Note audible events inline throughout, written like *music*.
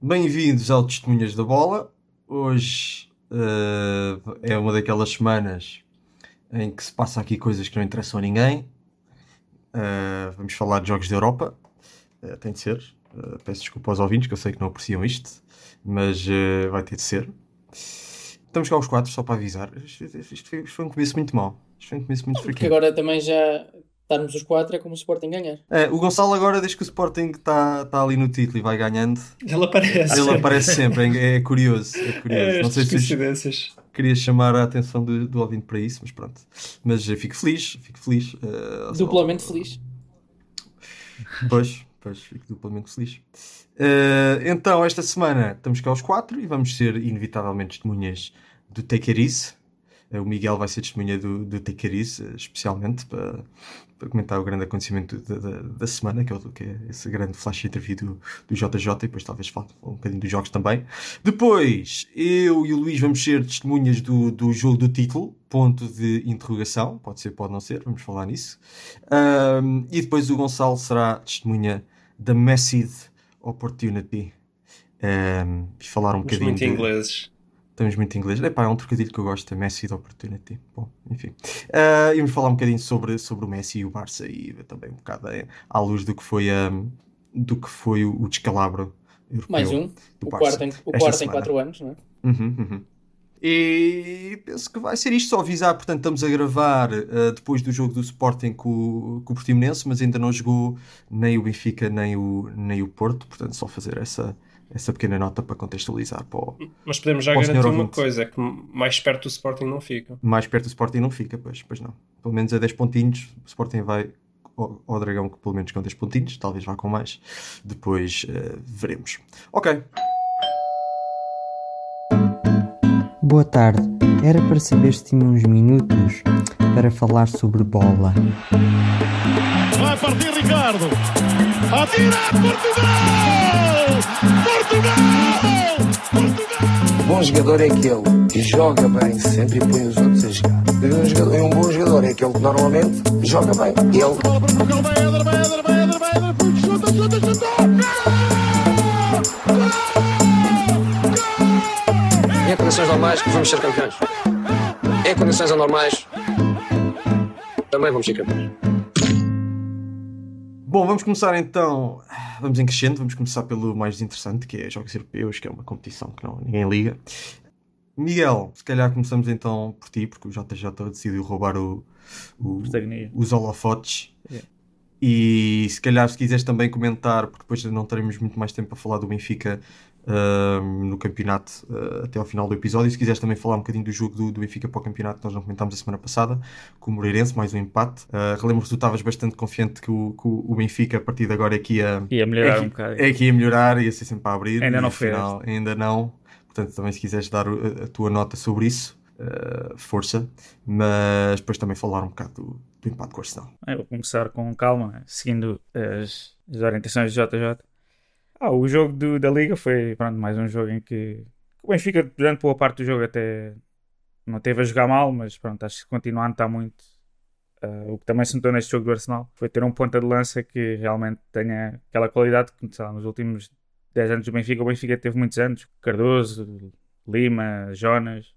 Bem-vindos ao Testemunhas da Bola. Hoje uh, é uma daquelas semanas em que se passa aqui coisas que não interessam a ninguém. Uh, vamos falar de jogos da Europa. Uh, tem de ser. peço desculpa aos ouvintes que eu sei que não apreciam isto, mas vai ter de ser. Estamos cá os quatro, só para avisar. Isto, foi, isto foi um começo muito mau. Isto foi um começo muito Porque agora também já estarmos os quatro é como o Sporting ganhar. É, o Gonçalo agora, desde que o Sporting está tá ali no título e vai ganhando, ele aparece. Ele aparece sempre, é, é curioso. É *laughs* curioso. É, não sei se queria chamar a atenção do, do ouvinte para isso, mas pronto. Mas fico feliz, fico feliz. Uh, duplamente só... feliz. Pois, pois, fico duplamente feliz. Uh, então, esta semana estamos cá aos quatro e vamos ser inevitavelmente testemunhas do Take It Easy. Uh, o Miguel vai ser testemunha do, do Take It Easy, especialmente para, para comentar o grande acontecimento da, da, da semana, que é, o, que é esse grande flash interview do, do JJ, e depois talvez fale um bocadinho dos jogos também. Depois, eu e o Luís vamos ser testemunhas do, do jogo do título, ponto de interrogação, pode ser, pode não ser, vamos falar nisso. Um, e depois o Gonçalo será testemunha da Massive Opportunity. Um, e falar um bocadinho. Muito de... ingleses. Estamos muito em inglês. Epá, é um trocadilho que eu gosto, Messi de Opportunity. Bom, enfim. Uh, íamos falar um bocadinho sobre, sobre o Messi e o Barça e também um bocado é, à luz do que foi, um, do que foi o, o descalabro europeu. Mais um. O quarto, em, o quarto em quatro anos, não é? Uhum, uhum. E penso que vai ser isto. Só avisar, portanto, estamos a gravar uh, depois do jogo do Sporting com, com o Portimonense, mas ainda não jogou nem o Benfica nem o, nem o Porto, portanto, só fazer essa, essa pequena nota para contextualizar. Para o, Mas podemos já garantir uma coisa: é que mais perto do Sporting não fica. Mais perto do Sporting não fica, pois, pois não. Pelo menos a 10 pontinhos, o Sporting vai ao, ao Dragão que pelo menos com 10 pontinhos, talvez vá com mais. Depois uh, veremos. Ok. Boa tarde. Era para saber se tinha uns minutos para falar sobre bola. Vai partir Ricardo. Atira Portugal! Portugal! Portugal! Bom jogador é aquele que joga bem sempre e põe os outros a jogar. Um, jogador, um bom jogador é aquele que normalmente joga bem. Ele. Portugal vai, Eder, vai, Eder, vai, Eder, vai, Eder, chuta, chuta, chuta! Em condições normais vamos ser campeões. Em condições anormais também vamos ser campeões. Bom, vamos começar então. Vamos em crescendo, vamos começar pelo mais interessante, que é Jogos Europeus, que é uma competição que não, ninguém liga. Miguel, se calhar começamos então por ti, porque o JJ decidiu roubar o, o os holofotes. Yeah. E se calhar, se quiseres também comentar, porque depois não teremos muito mais tempo para falar do Benfica uh, no campeonato uh, até ao final do episódio. E se quiseres também falar um bocadinho do jogo do, do Benfica para o campeonato que nós não comentámos a semana passada, com o Moreirense, mais um empate. Uh, relembro que tu estavas bastante confiante que o, que o Benfica, a partir de agora, é que ia, ia melhorar é que, um bocado. É que ia melhorar, ia ser sempre a abrir. Ainda não fez. Ainda não. Portanto, também se quiseres dar a, a tua nota sobre isso, uh, força. Mas depois também falar um bocado do, do empate com o Arsenal. Eu vou começar com calma, seguindo as, as orientações do JJ. Ah, o jogo do, da Liga foi pronto, mais um jogo em que o Benfica, durante boa parte do jogo, até não teve a jogar mal, mas pronto, acho que continua a estar muito. Uh, o que também se notou neste jogo do Arsenal foi ter um ponta de lança que realmente tenha aquela qualidade que lá, nos últimos 10 anos do Benfica. O Benfica teve muitos anos, Cardoso, Lima, Jonas.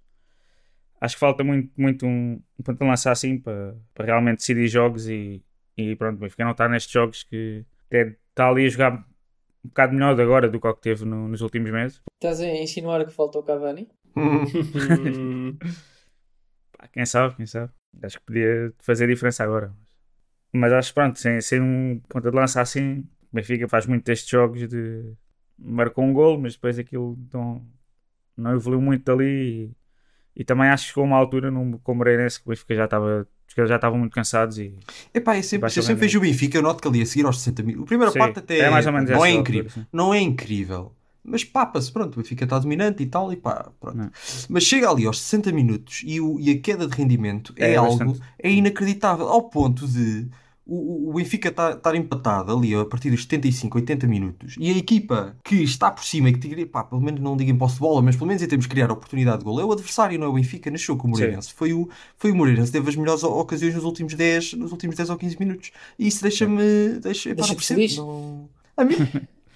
Acho que falta muito, muito um, um ponta de lança assim para, para realmente decidir jogos e, e pronto, o Benfica não está nestes jogos que até está ali a jogar um bocado melhor de agora do que o que teve no, nos últimos meses. Estás a insinuar que falta o Cavani? *laughs* Quem sabe, quem sabe. Acho que podia fazer diferença agora. Mas acho que pronto, sem, sem um ponta de lança assim, o Benfica faz muito destes jogos de marcou um gol, mas depois aquilo não, não evoluiu muito dali e, e também acho que chegou uma altura no, com o Moreirense que o Benfica já estava porque eles já estavam muito cansados e. Epá, eu sempre, eu sempre vejo o Benfica, eu noto que ali a seguir aos 60 mil. A primeira sim, parte até é mais ou menos não é incrível. Altura, não é incrível. Mas papa-se, pronto, o Benfica está dominante e tal, e pá, pronto. Não. Mas chega ali aos 60 minutos e, o, e a queda de rendimento é, é algo, bastante. é inacreditável, ao ponto de o, o Benfica estar tá, empatado ali a partir dos 75, 80 minutos e a equipa que está por cima e que diria, pá, pelo menos não diga em posse de bola, mas pelo menos em termos de criar oportunidade de gol, é o adversário, não é o Benfica, nasceu com o Moreirense. Foi o, foi o Moreirense, teve as melhores ocasiões nos últimos 10, nos últimos 10 ou 15 minutos. E isso deixa-me. Deixa, deixa, deixa não... A mim.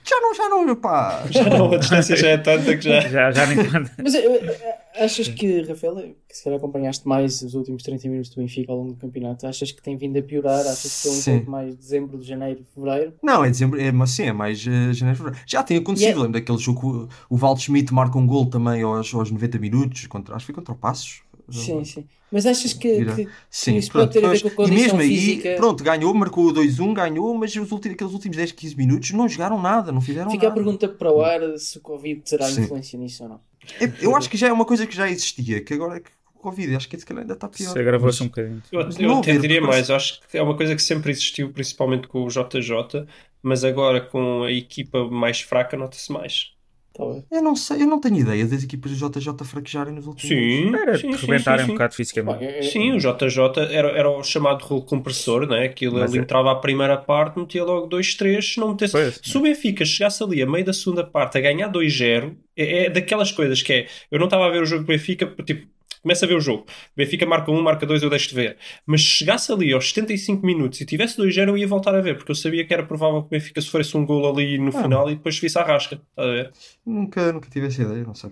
Já não, já não, pá. Já não, a distância já é tanta que já. Já, já nem. Mas eh, eh, achas que, Rafael, que se calhar acompanhaste mais os últimos 30 minutos do Benfica ao longo do campeonato, achas que tem vindo a piorar? Achas que foi um Sim. pouco mais de dezembro, de janeiro, fevereiro? Não, é dezembro, é, mas sim, é mais eh, janeiro, fevereiro. Já tem acontecido, é- lembro daquele jogo, o, o Val Schmidt marca um gol também aos, aos 90 minutos, contra, acho que foi contra o Passos. Sim, sim. Mas achas que, que Sim, isso pode ter a ver com a e condição mesmo aí, física? pronto, ganhou, marcou o 2-1, ganhou, mas os últimos, aqueles últimos 10, 15 minutos não jogaram nada, não fizeram Fica a nada. pergunta para o ar se o Covid terá Sim. influência nisso ou não. É, Eu acho que já é uma coisa que já existia, que agora é que o Covid, acho que se calhar ainda está pior. Se agravou-se um bocadinho. Eu, eu até ver, diria mais, eu acho que é uma coisa que sempre existiu, principalmente com o JJ, mas agora com a equipa mais fraca nota-se mais. Talvez. Eu não sei, eu não tenho ideia das equipas do JJ fraquejarem nos últimos Sim, Era sim, de sim, rebentarem sim, um sim. bocado fisicamente. Bom, é- Sim, o JJ era, era o chamado rolo compressor, né? Aquilo Mas ele é- entrava a primeira parte, metia logo 2-3, se não metesse. Pois. Se o Benfica chegasse ali a meio da segunda parte a ganhar 2-0, é, é daquelas coisas que é. Eu não estava a ver o jogo do Benfica, tipo, começa a ver o jogo. O Benfica marca um, marca dois, eu deixo de ver. Mas se chegasse ali aos 75 minutos e tivesse 2-0, eu ia voltar a ver, porque eu sabia que era provável que o Benfica sofresse um gol ali no Ah. final e depois visse a rasca. Está a ver? Nunca, nunca tive essa ideia, não sei.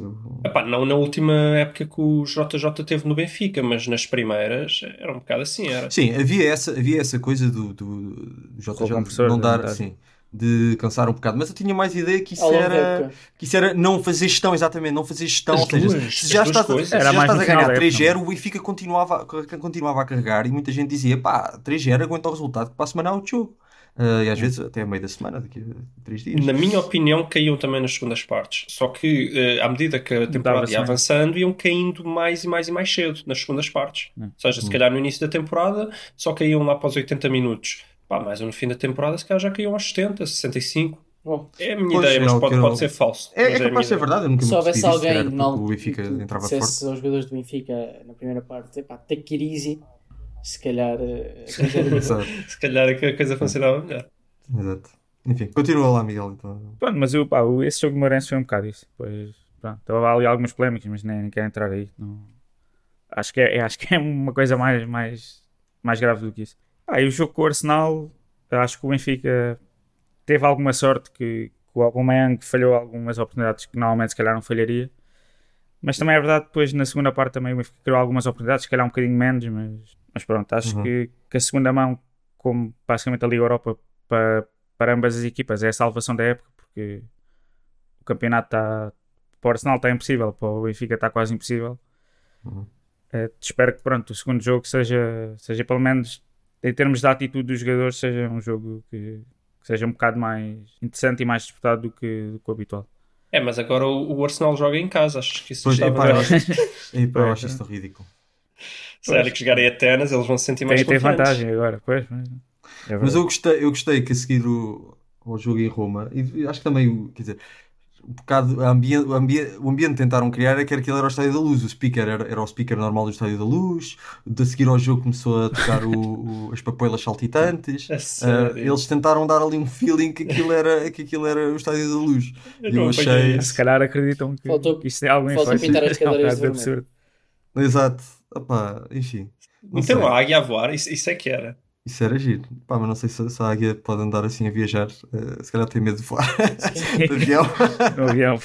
Não Epá, não na última época que o JJ teve no Benfica, mas nas primeiras era um bocado assim, era. Sim, havia essa, havia essa coisa do, do, do JJ não dar, vontade. De cansar um bocado, mas eu tinha mais ideia que isso era que isso era não fazer gestão, exatamente, não fazer gestão, As ou seja, duas, se já estás, a- coisas. se Era já mais estás a ganhar da 3-0, época, o Benfica continuava, a- continuava a carregar e muita gente dizia, pá, 3-0 aguenta o resultado que para a semana há outro jogo. Ah, e às vezes até a meio da semana, daqui a 3 dias. Na minha opinião, caíam também nas segundas partes. Só que, eh, à medida que a temporada ia avançando, iam caindo mais e mais e mais cedo nas segundas partes. Hum. Ou seja, se calhar no início da temporada só caíam lá para os 80 minutos. Pá, mas no fim da temporada, se calhar já caíam aos 70, 65. Bom, É a minha Pois, ideia, é mas pode, que eu- pode ser falso. É, é minha capaz de ser verdade, eu nunca se houvesse se alguém calhar na porque o Benfica que entrava forte. dissesse aos jogadores do Benfica na primeira parte, pá, take it easy, se calhar eh, *laughs* *laughs* Se calhar a coisa funcionava melhor. exato. Enfim, continua lá, Miguel. Então. Pronto, mas o, pá, esse jogo de Moreirense foi um bocado isso. Pois, pronto, estava ali algumas polémicas, mas nem, nem quero entrar aí. Não... Acho, que é, é- acho que é uma coisa mais, mais, mais grave do que isso. Ah, e o jogo com o Arsenal, acho que o Benfica teve alguma sorte que, que o Aubameyang falhou algumas oportunidades que normalmente se calhar não falharia. Mas também é verdade, depois na segunda parte também o Benfica criou algumas oportunidades, se calhar um bocadinho menos, mas, mas pronto, acho Uhum. que, que a segunda mão, como basicamente a Liga Europa para, para ambas as equipas, é a salvação da época, porque o campeonato está para o Arsenal está impossível, para o Benfica está quase impossível. Uhum. Eh, espero que pronto, o segundo jogo seja, seja pelo menos em termos de atitude dos jogadores, seja um jogo que, que seja um bocado mais interessante e mais disputado do que, do que o habitual. É, mas agora o, o Arsenal joga em casa, acho que isso Pois, estava epá, eu acho, epá, eu acho isso tão ridículo. Se era que jogarem Atenas, eles vão se sentir mais Tem, tem vantagem agora, pois. mas- é Mas eu gostei, eu gostei que a seguir o, ao jogo em Roma, e acho que também, o- quer dizer, um bocado a ambi o, ambi o ambiente que tentaram criar é que aquilo era o Estádio da Luz, o speaker era, era o speaker normal do Estádio da Luz, de seguir ao jogo começou a tocar o, o- as papoilas saltitantes. *laughs* Sério. eles tentaram dar ali um feeling que aquilo era, que aquilo era o Estádio da Luz. Eu E eu achei. isso. Se calhar acreditam que, Faltou- isto tem algum faltou pintar as *laughs* É um cadeiras de absurdo. Exato. Opá, enfim. Não sei. Então a águia a voar, isso, isso é que era. Isso era giro. Pá, mas não sei se, se a águia pode andar assim a viajar. eh, se calhar tem medo de voar *laughs* de avião. No *laughs* avião.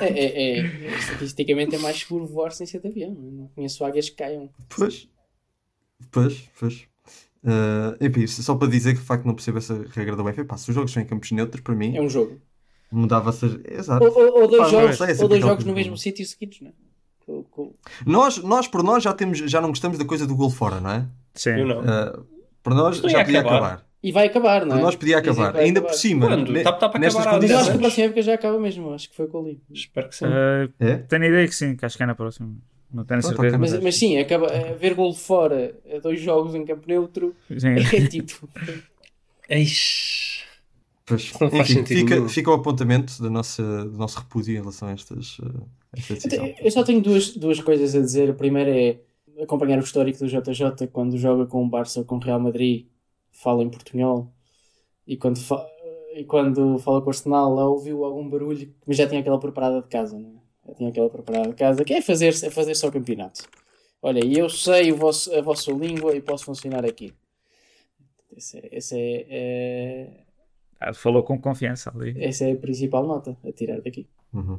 É, é, é- estatisticamente é mais seguro voar sem ser de avião. Não conheço águias que caiam. Pois. Pois, pois. Eh, enfim, só para dizer que de facto não percebo essa regra da UEFA. Pá, se os jogos são em campos neutros, para mim, É um jogo. mudava-se. Exato. Ou, ou- ou dois Pá, jogos, sei, é ou dois jogos no de- mesmo sítio seguidos, não é? Com- com- Nós, nós, por nós, já, temos, já não gostamos da coisa do gol fora, não é? Sim. Eu não. Eh, por nós já ia podia acabar. acabar. E vai acabar, não Por é? nós podia acabar. Ainda acabar. por cima, Quando? ne- Tá- tá para nestas acabar eu acho que a condições. próxima época já acaba mesmo. Acho que foi com o. Espero que sim. Ah, É? tenho a ideia que sim, que acho que é na próxima. Não tenho Pronto, certeza. Mas, mas sim, acaba, é, ver gol de fora a dois jogos em campo neutro Sim. é *laughs* tipo. Eish. Pois, Não faz enfim, sentido fica, fica o apontamento do nosso, do nosso repúdio em relação a estas, eh, a esta decisão. Eu só tenho duas, duas coisas a dizer. A primeira é acompanhar o histórico do JJ quando joga com o Barça ou com o Real Madrid, fala em portunhol e quando, fa- e quando fala com o Arsenal, lá ouviu algum barulho, mas já tinha aquela preparada de casa, né? Já tinha aquela preparada de casa, que é fazer, é fazer só o campeonato. Olha, e eu sei o vosso, a vossa língua e posso funcionar aqui. Esse é, esse é, é- Ah, falou com confiança ali. Essa é a principal nota a tirar daqui. Uhum.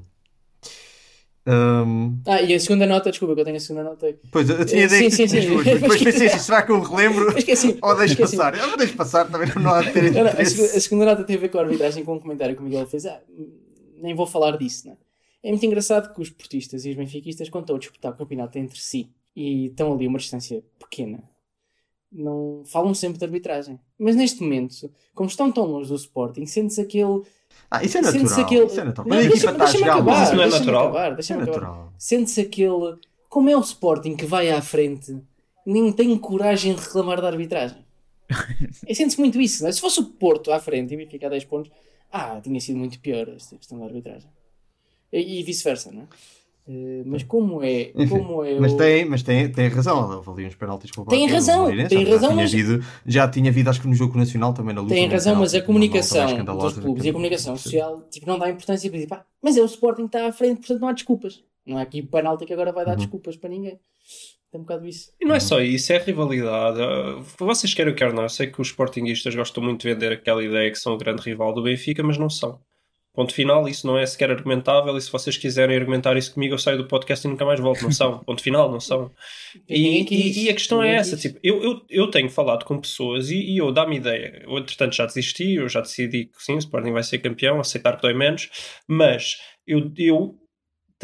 Um, Ah, e a segunda nota, desculpa que eu tenho a segunda nota. pois, eu tinha Eh, ideia sim, que sim, sim. duas, mas *laughs* depois pensei assim, será que eu me relembro? Esqueci. Ou deixo esqueci. passar? Eu deixo passar, também não há de ter *laughs* Não, não, a, segunda, a segunda nota tem a ver com a arbitragem, com um comentário que o Miguel fez. Ah, nem vou falar disso, né? É muito engraçado que os portistas e os benfiquistas, quando estão a disputar o campeonato entre si e estão ali a uma distância pequena, não falam sempre de arbitragem. Mas neste momento, como estão tão longe do Sporting, sente-se aquele. Ah, isso é sente-se natural. aquele... Isso é natural. Não, a deixa- a deixa-me jogar acabar, Isso não é natural? acabar, é natural. Sente-se aquele. Como é o Sporting que vai à frente, nem tem coragem de reclamar da arbitragem. *laughs* É, Sente-se muito isso, não é? Se fosse o Porto à frente e ficar 10 pontos, ah, tinha sido muito pior esta questão da arbitragem. E, e vice-versa, não é? Eh, mas como é. Enfim, Como é Mas, o- tem, mas tem, tem razão, ali uns penaltis com o Tem razão, tem já razão, tinha mas- havido, já tinha havido, acho que no jogo nacional também na luta. Tem um razão, mas a comunicação mais escandalosa dos clubes e a comunicação social tipo, não dá importância para dizer, pá, mas é o Sporting que está à frente, portanto não há desculpas. Não há aqui penalti que agora vai dar Uhum. desculpas para ninguém. Tem um bocado isso. E não é só isso, é rivalidade. Vocês querem o que não. Eu sei que os sportinguistas gostam muito de vender aquela ideia que são o grande rival do Benfica, mas não são. Ponto final, isso não é sequer argumentável. E se vocês quiserem argumentar isso comigo, eu saio do podcast e nunca mais volto. Não são. Ponto final, não são. *laughs* E, e- e a questão é essa: tipo, eu, eu, eu tenho falado com pessoas e, e eu dá-me ideia. Eu, entretanto, já desisti, eu já decidi que sim, o Sporting vai ser campeão, aceitar que dói menos, mas eu, eu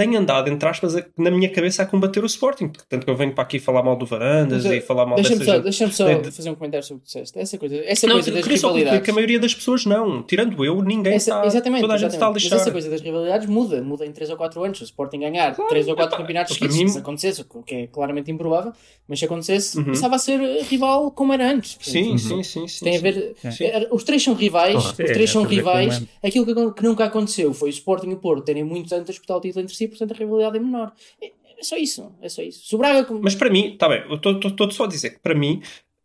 tenho andado, entre aspas, a- na minha cabeça a combater o Sporting. Tanto que eu venho para aqui falar mal do Varandas Mas, e falar mal Deixa-me dessa só, gente. deixa só de- de- fazer um comentário sobre o que disseste. Essa coisa, essa Não, coisa das rivalidades. que a maioria das pessoas não. Tirando eu, ninguém Essa- está. exatamente, toda a gente está a lixar. Mas essa coisa das rivalidades muda, muda em 3 ou 4 anos. Se o Sporting ganhar Claro, 3 ou 4 epá, campeonatos seguidos, mim- se acontecesse, o que é claramente improvável, mas se acontecesse, Uhum. passava a ser eh, rival como era antes. Sim, Portanto, sim, sim, sim. Tem a sim. ver. Sim. eh, Os três são rivais, Claro. os Sim, três é, são tem a com rivais. Aquilo que, que nunca aconteceu foi o Sporting e o Porto terem muitos anos a disputar o título entre si, portanto a rivalidade é menor. É, é só isso, é só isso. Se o Braga. Mas para mim, está bem, estou só a dizer que para mim,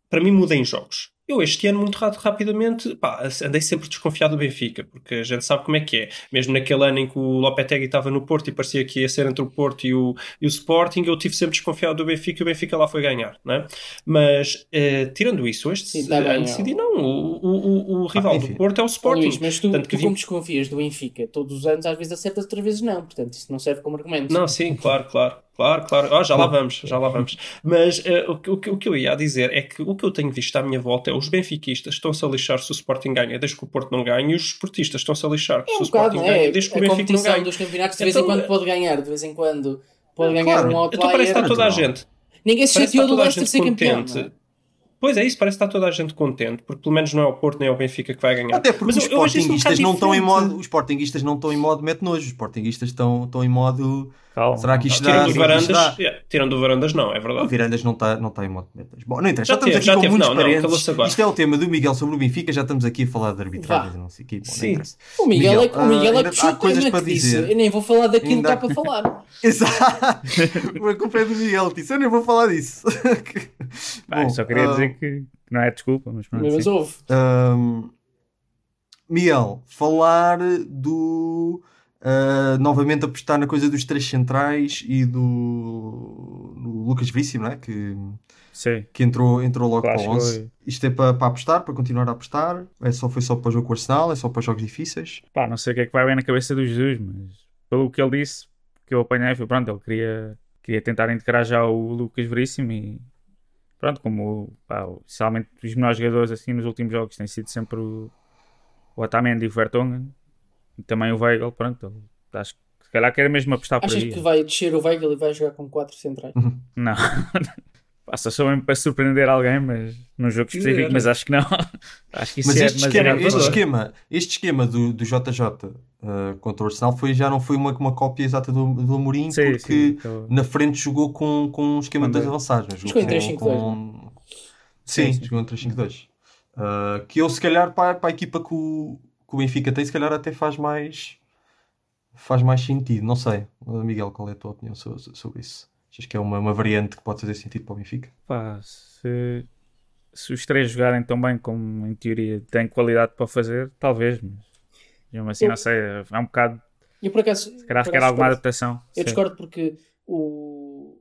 para mim muda em jogos. Eu este ano, muito ra- rapidamente, pá, andei sempre desconfiado do Benfica, porque a gente sabe como é que é. Mesmo naquele ano em que o Lopetegui estava no Porto e parecia que ia ser entre o Porto e o, e o Sporting, eu tive sempre desconfiado do Benfica e o Benfica lá foi ganhar, não é? Mas, eh, tirando isso, este Sim, tá ano decidi não. O, o, o, o rival enfim. do Porto é o Sporting. Luís, mas tu, Tanto que tu como desconfias do Benfica todos os anos, às vezes acertas, outras vezes não. Portanto, isso não serve como argumento. Não, sim, claro, claro, claro, claro. Ah, já lá vamos, já lá vamos. Mas eh, o, que- o, que- o que eu ia dizer é que o que eu tenho visto à minha volta é os benfiquistas estão-se a lixar se o Sporting ganha, desde que o Porto não ganha, e os esportistas estão-se a lixar É se um o Sporting bocado, ganha, é? desde que o Benfica não ganha. dos campeonatos de vez Então, em quando pode ganhar, de vez em quando pode ganhar claro. um Então parece que está outlier. toda a gente. Ninguém se chateou está do toda a Leicester gente ser campeão. é? Pois é isso, parece que está toda a gente contente, porque pelo menos não é o Porto nem é o Benfica que vai ganhar. Até porque Mas os um sportinguistas bocado não estão em modo. Os sportinguistas não estão em modo mete nojo. Os sportinguistas estão, estão em modo. Calma. Será que isto dá? Tirando o Varandas, dá? yeah, tirando o Varandas não, é O verdade. Virandas não está não tá em modo mete nojo. Bom, não interessa. Já, Já estamos teve, aqui já com teve. muitos Não, não, parentes. agora. Isto é o tema do Miguel sobre o Benfica. Já estamos aqui a falar de arbitragem. Não sei o quê. Bom, não Sim. O Miguel, Miguel, é, o Miguel ah, é ainda que o coisas para que disse. dizer. Eu nem vou falar daquilo Ainda que está para falar. *laughs* Exato. A culpa é do Miguel. Disse, eu nem vou falar disso. *laughs* Bom, só queria ah, dizer que não é desculpa, mas pronto. Mas houve. Ahm, Miguel, falar do. Ah, novamente apostar na coisa dos três centrais e do, do Lucas Veríssimo, não é? Que, Sim. que entrou, entrou logo para o 11. chegou Isto é para, para apostar, para continuar a apostar? É só, foi só para o jogo com o Arsenal? É só para jogos difíceis? Pá, não sei o que é que vai bem na cabeça do Jesus, mas pelo que ele disse, que eu apanhei, foi pronto, ele queria, queria tentar integrar já o Lucas Veríssimo e pronto, como pá, especialmente os melhores jogadores assim nos últimos jogos têm sido sempre o, o Otamendi e o Vertonghen também o Weigl, pronto, acho que se calhar quer mesmo apostar por Achas aí. que vai descer o Weigl e vai jogar com 4 centrais? Não. *laughs* Passa só mesmo para surpreender alguém, mas num jogo específico, mas acho que não. *laughs* acho que isso Mas é este esquema, este esquema, este esquema do, do JJ ah, contra o Arsenal foi, já não foi uma, uma cópia exata do, do Amorim, Sim, porque sim, então- na frente jogou com, com um esquema de dois Com avançados. Jogou em jogou 3-5-2, com- Sim, Sim, sim. jogou em 3-5-2. Uh, que eu, se calhar, para, para a equipa que o, que o Benfica tem, se calhar até faz mais faz mais sentido. Não sei, Miguel, qual é a tua opinião sobre, sobre isso? Achas que é uma, uma variante que pode fazer sentido para o Benfica? Pá, se, se os três jogarem tão bem como em teoria têm qualidade para fazer, talvez, mas mesmo assim, Eu- não sei, é um bocado. E por acaso. Se calhar requer alguma adaptação. Eu Sim. discordo porque o.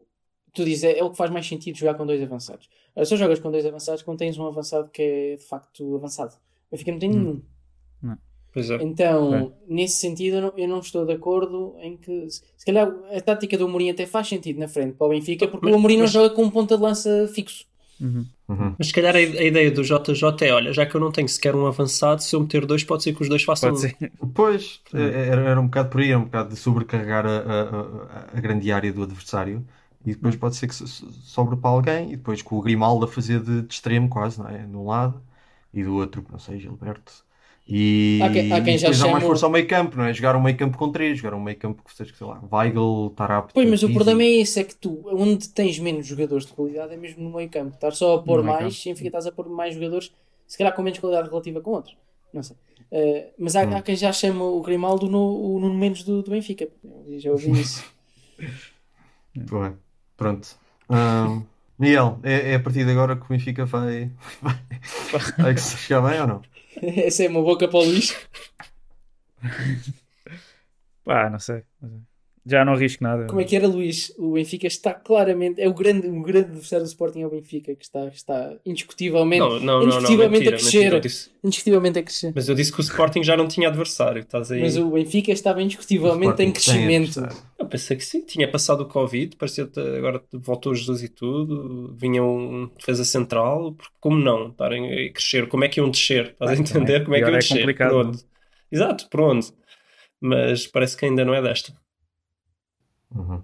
Tu dizes, é, é o que faz mais sentido jogar com dois avançados. Ora, Só jogas com dois avançados quando tens um avançado que é de facto avançado. O Benfica não tem Hum. nenhum. Pois é. Então, nesse sentido, eu não, eu não estou de acordo em que. Se calhar a tática do Amorim até faz sentido na frente para o Benfica, porque Mas- o Amorim não mas- joga com um ponta de lança fixo. Uhum. Uhum. Mas se calhar a, a ideia do JJ é: olha, já que eu não tenho sequer um avançado, se eu meter dois, pode ser que os dois façam Pode um. ser. Pois, é- era, era um bocado por aí, era um bocado de sobrecarregar a, a- a- grande área do adversário e depois pode ser que so- so- sobre para alguém e depois com o Grimaldo a fazer de, de extremo quase, não é? De um lado e do outro, não sei, Gilberto. E, Há quem- há quem e já depois dá mais chama- força ao meio campo, não é? Jogar um meio campo com três, jogar um meio campo que seja, sei lá, Weigl, Tarap. Pois, mas o problema é esse: é que tu, onde tens menos jogadores de qualidade, é mesmo no meio campo. Estar só a pôr mais, significa que estás a pôr mais jogadores, se calhar com menos qualidade relativa com outros. Não sei. Eh, mas há, Hum. há quem já chama o Grimaldo no, o Nuno Mendes do, do Benfica. Eu já ouvi isso. *laughs* Ué, Pronto. Ahm, Miguel, é, é a partir de agora que o Benfica vai, vai, *laughs* vai chegar bem ou não? Essa é uma boca para o Luís. *laughs* Pá, não sei. não sei. Já não arrisco nada. Como é que era, Luís? O Benfica está claramente. É o grande, o grande adversário do Sporting é o Benfica, que está, está indiscutivelmente, Não, não, não, não, indiscutivelmente mentira, a crescer. mentira, disse- indiscutivelmente a crescer. Mas eu disse que o Sporting já não tinha adversário. Estás aí. Mas o Benfica estava indiscutivelmente em crescimento. Eu pensei que sim, tinha passado o Covid, parecia que agora voltou Jesus e tudo, vinha um defesa central, porque como não estarem a crescer? Como é que iam descer? Estás a entender? Como é que iam é descer? complicado, Por onde? Exato, por onde? Mas parece que ainda não é desta. Uhum.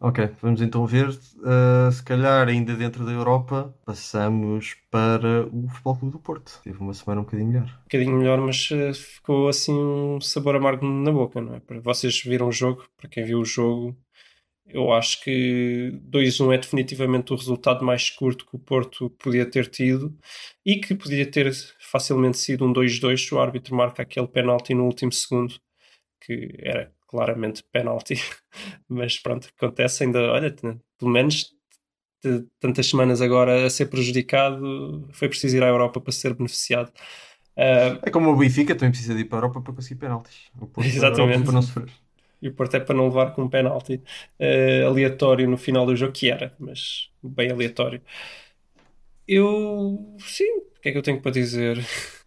Ok, vamos então ver. uh, se calhar, ainda dentro da Europa, passamos para o Futebol Clube do Porto. Teve uma semana um bocadinho melhor. Um bocadinho melhor, mas eh, ficou assim um sabor amargo na boca, não é? Vocês viram o jogo, para quem viu o jogo, eu acho que 2-1 é definitivamente o resultado mais curto que o Porto podia ter tido e que podia ter facilmente sido um 2-2 se o árbitro marca aquele penalti no último segundo, que era claramente penalti. *laughs* Mas pronto, acontece ainda, olha, pelo menos de tantas semanas agora a ser prejudicado, foi preciso ir à Europa para ser beneficiado. Ah, É como o Benfica, também precisa de ir para a Europa para conseguir penaltis. O Porto à Exatamente. Europa para não sofrer. e o Porto é para não levar com um penalti eh, aleatório no final do jogo, que era, mas bem aleatório. Eu, sim, o que é que eu tenho para dizer? *laughs*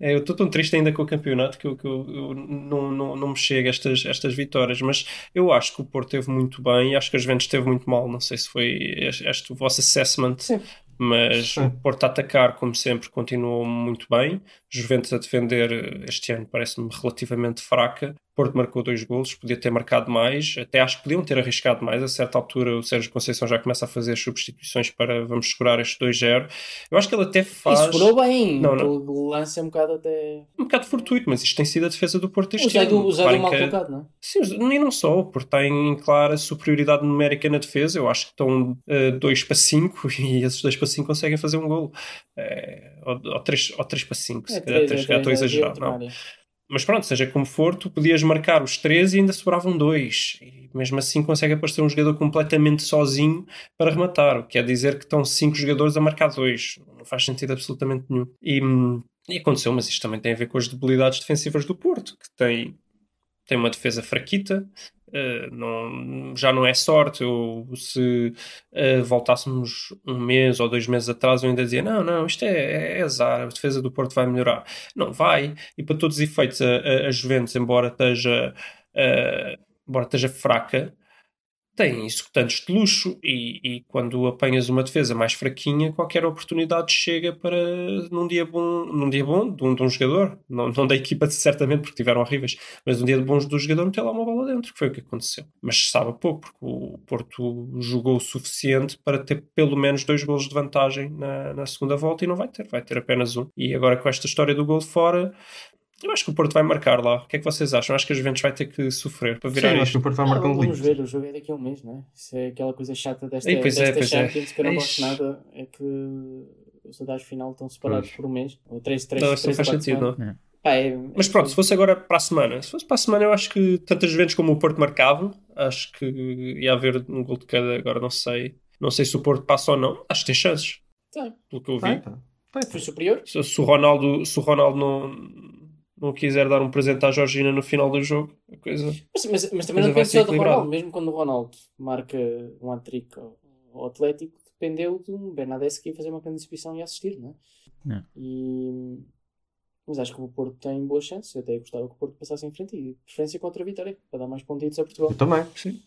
É, eu estou tão triste ainda com o campeonato que eu, que eu- eu não, não, não me chega estas, estas vitórias, mas eu acho que o Porto teve muito bem e acho que a Juventus esteve muito mal. Não sei se foi este, este o vosso assessment, Sim. mas Sim. o Porto a atacar, como sempre, continuou muito bem. Juventus a defender este ano parece-me relativamente fraca. Porto marcou dois golos, podia ter marcado mais. Até acho que podiam ter arriscado mais. A certa altura, o Sérgio Conceição já começa a fazer as substituições para vamos segurar este 2-0. Eu acho que ele até faz. Isso segurou bem. Não, não. O lance é um bocado até. Um bocado fortuito, mas isto tem sido a defesa do Porto este ano. o Zé do mal que- colocado, não é? Sim, e não só, o Porto está em clara superioridade numérica na defesa. Eu acho que estão 2 para 5 *laughs* e esses 2 para 5 conseguem fazer um golo. É, ou 3 ou três para 5, se calhar é estou a é exagerar. Não. Mas pronto, seja como for, tu podias marcar os 3 e ainda sobravam 2. E mesmo assim consegue aparecer um jogador completamente sozinho para rematar. O que quer dizer que estão 5 jogadores a marcar 2. Não faz sentido absolutamente nenhum. E, hum, e aconteceu, mas isto também tem a ver com as debilidades defensivas do Porto, que tem, tem uma defesa fraquita. Uh, não, já não é sorte. Eu, se uh, voltássemos um mês ou dois meses atrás, eu ainda dizia: Não, não, isto é, é azar, a defesa do Porto vai melhorar. Não vai, e para todos os efeitos, a, a, a Juventus, embora esteja, uh, embora esteja fraca, tem executantes de luxo e, e, quando apanhas uma defesa mais fraquinha, qualquer oportunidade chega para num dia bom, num dia bom de um, de um jogador, não, não da equipa *laughs* certamente porque tiveram horríveis, mas um dia bom do jogador meter lá uma bola dentro, que foi o que aconteceu. Mas sabe pouco, porque o Porto jogou o suficiente para ter pelo menos dois golos de vantagem na, na segunda volta e não vai ter, vai ter apenas um. E agora com esta história do gol fora, eu acho que o Porto vai marcar lá. O que é que vocês acham? Acho que a Juventus vai ter que sofrer para virar Sim, isto. acho que o Porto vai Ah, marcar um vamos ver, o jogo é daqui a um mês, não é? Isso é aquela coisa chata desta, Ei, pois é, desta pois é. Champions que eu não gosto nada, é que os dados final estão separados Pois. por um mês, ou três, três, Não, isso não três faz sentido, não. Pá, é- Mas pronto, se fosse agora para a semana, se fosse para a semana, eu acho que tanto as Juventus como o Porto marcavam. Acho que ia haver um gol de cada, agora não sei. Não sei se o Porto passa ou não. Acho que tem chances, Tá, pelo que eu vi. Tá, tá. Tá, tá. foi superior? Se, se o Ronaldo, se o Ronaldo não, não quiser dar um presente à Georgina no final do jogo, a coisa. Mas, mas, mas também Coisa não depende do. Ronaldo, mesmo quando o Ronaldo marca um hat-trick ao, Atlético, dependeu de um Bernadette que ia fazer uma grande exibição e assistir, não é? É. E, Mas acho que o Porto tem boas chances. Eu até gostava que o Porto passasse em frente e preferência contra a Vitória, para dar mais pontitos a Portugal. Eu também. Sim.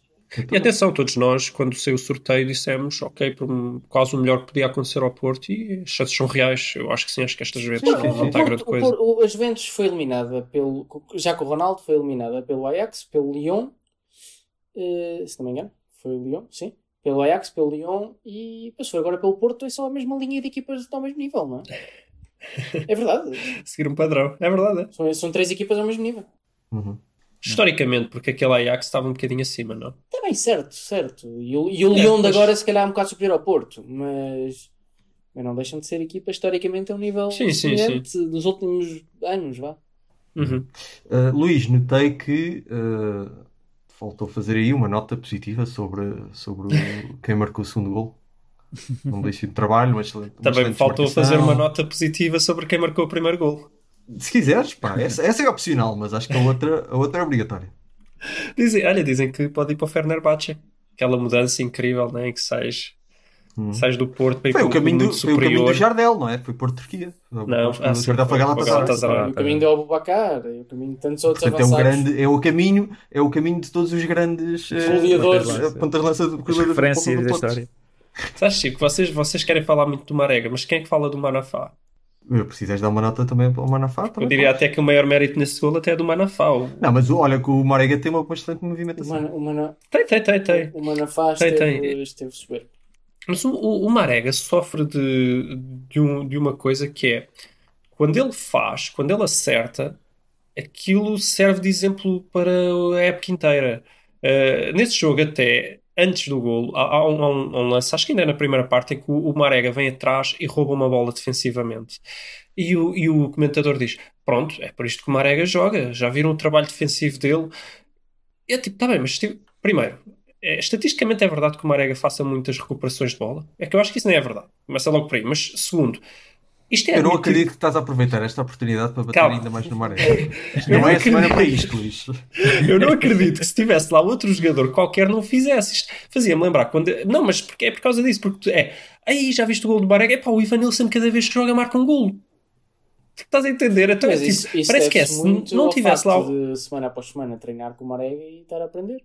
E atenção, todos nós, quando saiu o sorteio, dissemos, ok, por um- quase o melhor que podia acontecer ao Porto e as chances são reais. Eu acho que sim, acho que estas vezes Sim, não o está Porto- grande o coisa. Porto- o- a Juventus foi eliminada pelo. Já com o Ronaldo foi eliminada pelo Ajax, pelo Lyon. eh, se não me engano, foi o Lyon, sim. Pelo Ajax, pelo Lyon e passou agora pelo Porto. É só a mesma linha de equipas que estão ao mesmo nível, não é? *laughs* É verdade. Seguir um padrão. É verdade. é. São, são três equipas ao mesmo nível. Uhum. Historicamente, porque aquele Ajax estava um bocadinho acima, não? Está bem, certo, certo. E o, e o É, Lyon de mas- agora, se calhar, é um bocado superior ao Porto, mas. Mas não deixam de ser equipas historicamente a um nível Sim, sim, semelhante dos últimos anos, vá. Uhum. Uh, Luís, notei que uh, faltou fazer aí uma nota positiva sobre, sobre o- *laughs* quem marcou o segundo gol. Um belíssimo trabalho, mas Também me faltou marcação. fazer uma nota positiva sobre quem marcou o primeiro gol. Se quiseres, pá, essa, essa é opcional, mas acho que a outra, a outra é obrigatória. Dizem, olha, dizem que pode ir para o Fenerbahçe. Aquela mudança incrível, né? em que sais, Hum. sais do Porto para ir Foi para o, caminho do, muito foi o caminho do superior. Jardel, não é? Foi por Turquia. Não, o ah, sim, Jardel foi foi Galatasaray. Galatasaray. o caminho do Abubacar, e o caminho de tantos outros Portanto, é, um avançados. grande, é o caminho, é o caminho de todos os grandes eh, Goleadores. pontas- pontas de lança do As referências da Porto. história. Sabes, Chico, vocês, vocês querem falar muito do Marega, mas quem é que fala do Manafá? Eu precisas dar uma nota também ao Manafá? Eu diria podes. até que o maior mérito nesse gol até é do Manafá. O- Não, mas o- olha que o Marega tem uma, uma excelente O, movimentação. Mana, o, Mana, Tem, tem, tem, tem. o Manafá Tem, esteve, tem. esteve soberbo. Mas o, o, o Marega sofre de, de, um- de uma coisa que é quando ele faz, quando ele acerta, aquilo serve de exemplo para a época inteira. Uh, nesse jogo, até antes do golo, há, há um, há um- há um lance, acho que ainda é na primeira parte, em que o, o Marega vem atrás e rouba uma bola defensivamente. E o, e o comentador diz: Pronto, é por isto que o Marega joga. Já viram o trabalho defensivo dele? É tipo, tá bem, mas tipo, primeiro, é, estatisticamente é verdade que o Marega faça muitas recuperações de bola. É que eu acho que isso não é verdade. Começa logo por aí. Mas, segundo, isto é Eu não admitido- acredito que estás a aproveitar esta oportunidade para bater Calma. ainda mais no Marega. *laughs* Isto Eu não é a semana acredito. para isto, Luís. Eu não acredito que se tivesse lá outro jogador qualquer não fizesse isto. Fazia-me lembrar quando. Não, mas porque, é por causa disso. Porque tu- é. Aí já viste o gol do Marega? É pá, o Ivan Nilsson cada vez que joga marca um gol. Estás a entender? Então, é Mas tipo, isso, isso parece que é. Se não tivesse lá. de semana após semana treinar com o Marega e estar a aprender.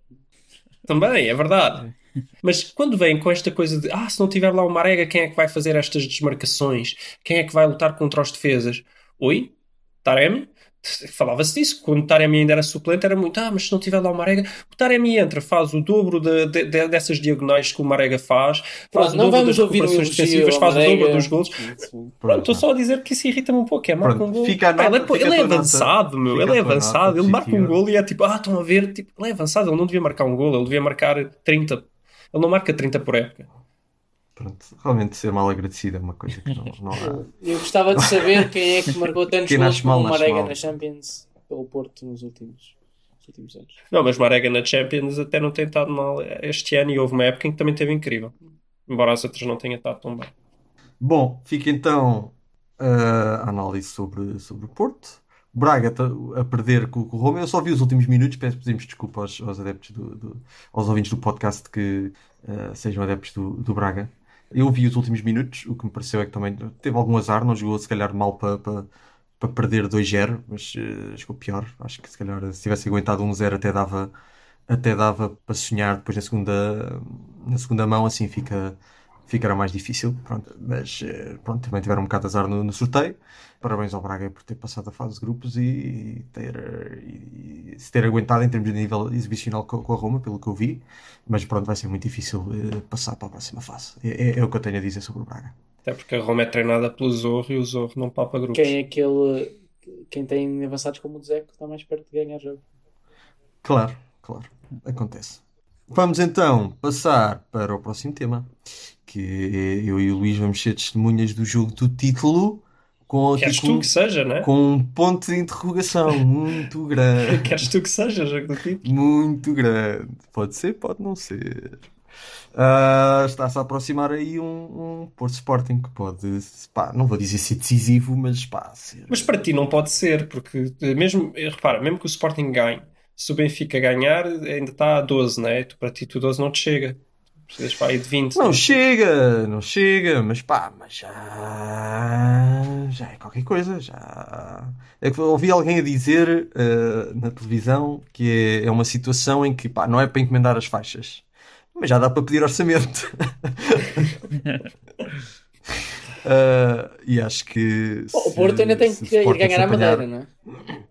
Também, é verdade. Mas quando vem com esta coisa de ah, se não tiver lá o Marega, quem é que vai fazer estas desmarcações? Quem é que vai lutar contra os defesas? Oi? Taremi? Falava-se disso. Quando o Taremi ainda era suplente, era muito ah, mas se não tiver lá o Marega, o Taremi entra, faz o dobro de- de- de- dessas diagonais que o Marega faz, faz Pronto, o não dobro vamos das ouvir recuperações defensivas, faz o dobro Marega. dos gols. Pronto, estou só a dizer que isso irrita-me um pouco. É, marca um gol. fica Pá, nota- ele é, ele é nota. avançado, meu. Fica Ele é avançado. nota Ele marca um gol e é tipo, ah, estão a ver, tipo, ele é avançado. Ele não devia marcar um gol, ele devia marcar 30. Ele não marca 30 por época. Pronto, realmente ser mal agradecido é uma coisa que não, não há. *laughs* Eu gostava de saber *laughs* quem é que marcou tantos Quem gols como o Marega mal. na Champions pelo Porto nos últimos, nos últimos anos. Não, mas Marega na Champions até não tem estado mal este ano e houve uma época em que também teve incrível. Embora as outras não tenham estado tão bem. Bom, fica então uh, a análise sobre, sobre o Porto. Braga tá a perder com, com o Roma. Eu só vi os últimos minutos, peço pedimos desculpa aos, aos adeptos do, do- aos ouvintes do podcast que uh, sejam adeptos do, do Braga. Eu vi os últimos minutos, o que me pareceu é que também teve algum azar, não jogou se calhar mal para para para perder 2-0, mas uh, jogou pior. Acho que se calhar se tivesse aguentado 1-0 até dava até dava para sonhar depois na segunda na segunda mão assim fica ficará mais difícil, pronto, mas eh, pronto, também tiveram um bocado de azar no, no sorteio. Parabéns ao Braga por ter passado a fase de grupos e ter, e, se ter aguentado em termos de nível exibicional com, com a Roma, pelo que eu vi, mas pronto, vai ser muito difícil eh, passar para a próxima fase. É, é- é o que eu tenho a dizer sobre o Braga. Até porque a Roma é treinada pelo Zorro e o Zorro não papa grupos. Quem é aquele. Quem tem avançados como o Dzeko está mais perto de ganhar jogo. Claro, claro, acontece. Vamos então passar para o próximo tema, que eu e o Luís vamos ser testemunhas do jogo do título com, Queres tipo, tu que seja, né? com um ponto de interrogação muito *laughs* grande. Queres tu que seja, jogo do tipo? Muito grande. Pode ser, pode não ser. Ah, Está-se a aproximar aí um, um Porto Sporting que pode, pá, não vou dizer ser decisivo, mas pá, ser. Mas para ti não pode ser, porque mesmo, repara, mesmo que o Sporting ganhe, se o Benfica ganhar, ainda está a 12, né? Tu, para ti, tu 12 não te chega. Precisas para aí de 20. Não chega, não chega, mas pá, mas já. Já é qualquer coisa, já. É que eu ouvi alguém a dizer eh, na televisão que é, é uma situação em que pá, não é para encomendar as faixas, mas já dá para pedir orçamento. *laughs* Eh, e acho que. Bom, o Porto ainda tem que ir ganhar a apanhar- Madeira, não é?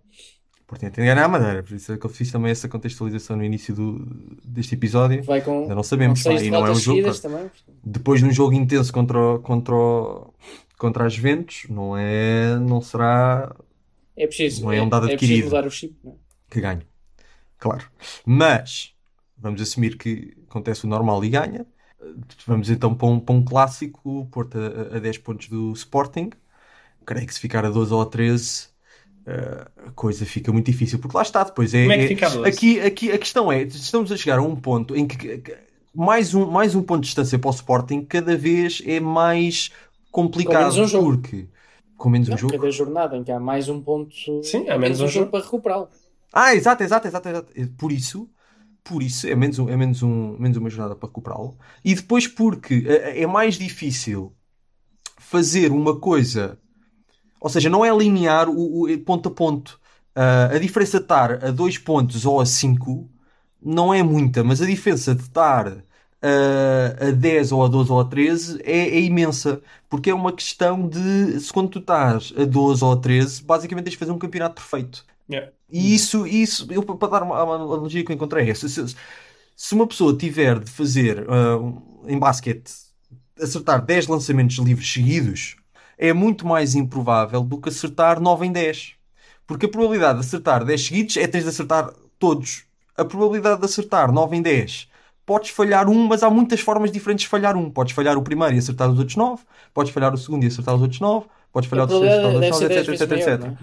Tem que ganhar a Madeira, por isso é que eu fiz também essa contextualização no início do, deste episódio. Vai com, Ainda não sabemos, pá, e não é um jogo. pá. também. depois de um jogo intenso contra, o- contra, o- contra as Juventus, não é, não será É preciso, Não é um dado é adquirido. mudar o chip, não é? que ganhe. Claro. Mas vamos assumir que acontece o normal e ganha. Vamos então para um, para um clássico, o Porto a, a 10 pontos do Sporting. Creio que se ficar a 12 ou a 13, eh, a coisa fica muito difícil, porque lá está depois. É, Como é que é- fica a 12? aqui, aqui a questão é: estamos a chegar a um ponto em que, mais, um, mais um ponto de distância para o Sporting cada vez é mais complicado. Com menos um jogo. Porque com menos um Não, jogo. cada jornada em que há mais um ponto. Sim, há menos um jogo. para recuperá-lo. Ah, exato, exato, exato, exato. Por isso, por isso é menos, um, é menos, um, menos uma jornada para recuperá-lo. E depois porque é, é mais difícil fazer uma coisa, ou seja, não é linear o, o- ponto a ponto. Ah, a diferença de estar a 2 pontos ou a 5 não é muita, mas a diferença de estar ah, a 10 ou a 12 ou a 13 é, é imensa. Porque é uma questão de se quando tu estás a 12 ou a 13, basicamente tens de fazer um campeonato perfeito. Yeah. E isso, isso eu, para dar uma, uma analogia que eu encontrei é essa. Se, se uma pessoa tiver de fazer um- em basquete acertar 10 lançamentos livres seguidos, é muito mais improvável do que acertar 9 em 10. Porque a probabilidade de acertar 10 seguidos é tens de acertar todos. A probabilidade de acertar 9 em 10 podes falhar um, mas há muitas formas diferentes de falhar um. Podes falhar o primeiro e acertar os outros 9, podes falhar o segundo e acertar os outros 9, podes falhar o terceiro e acertar os outros ser 10 9, etc, etc, maior, etc. não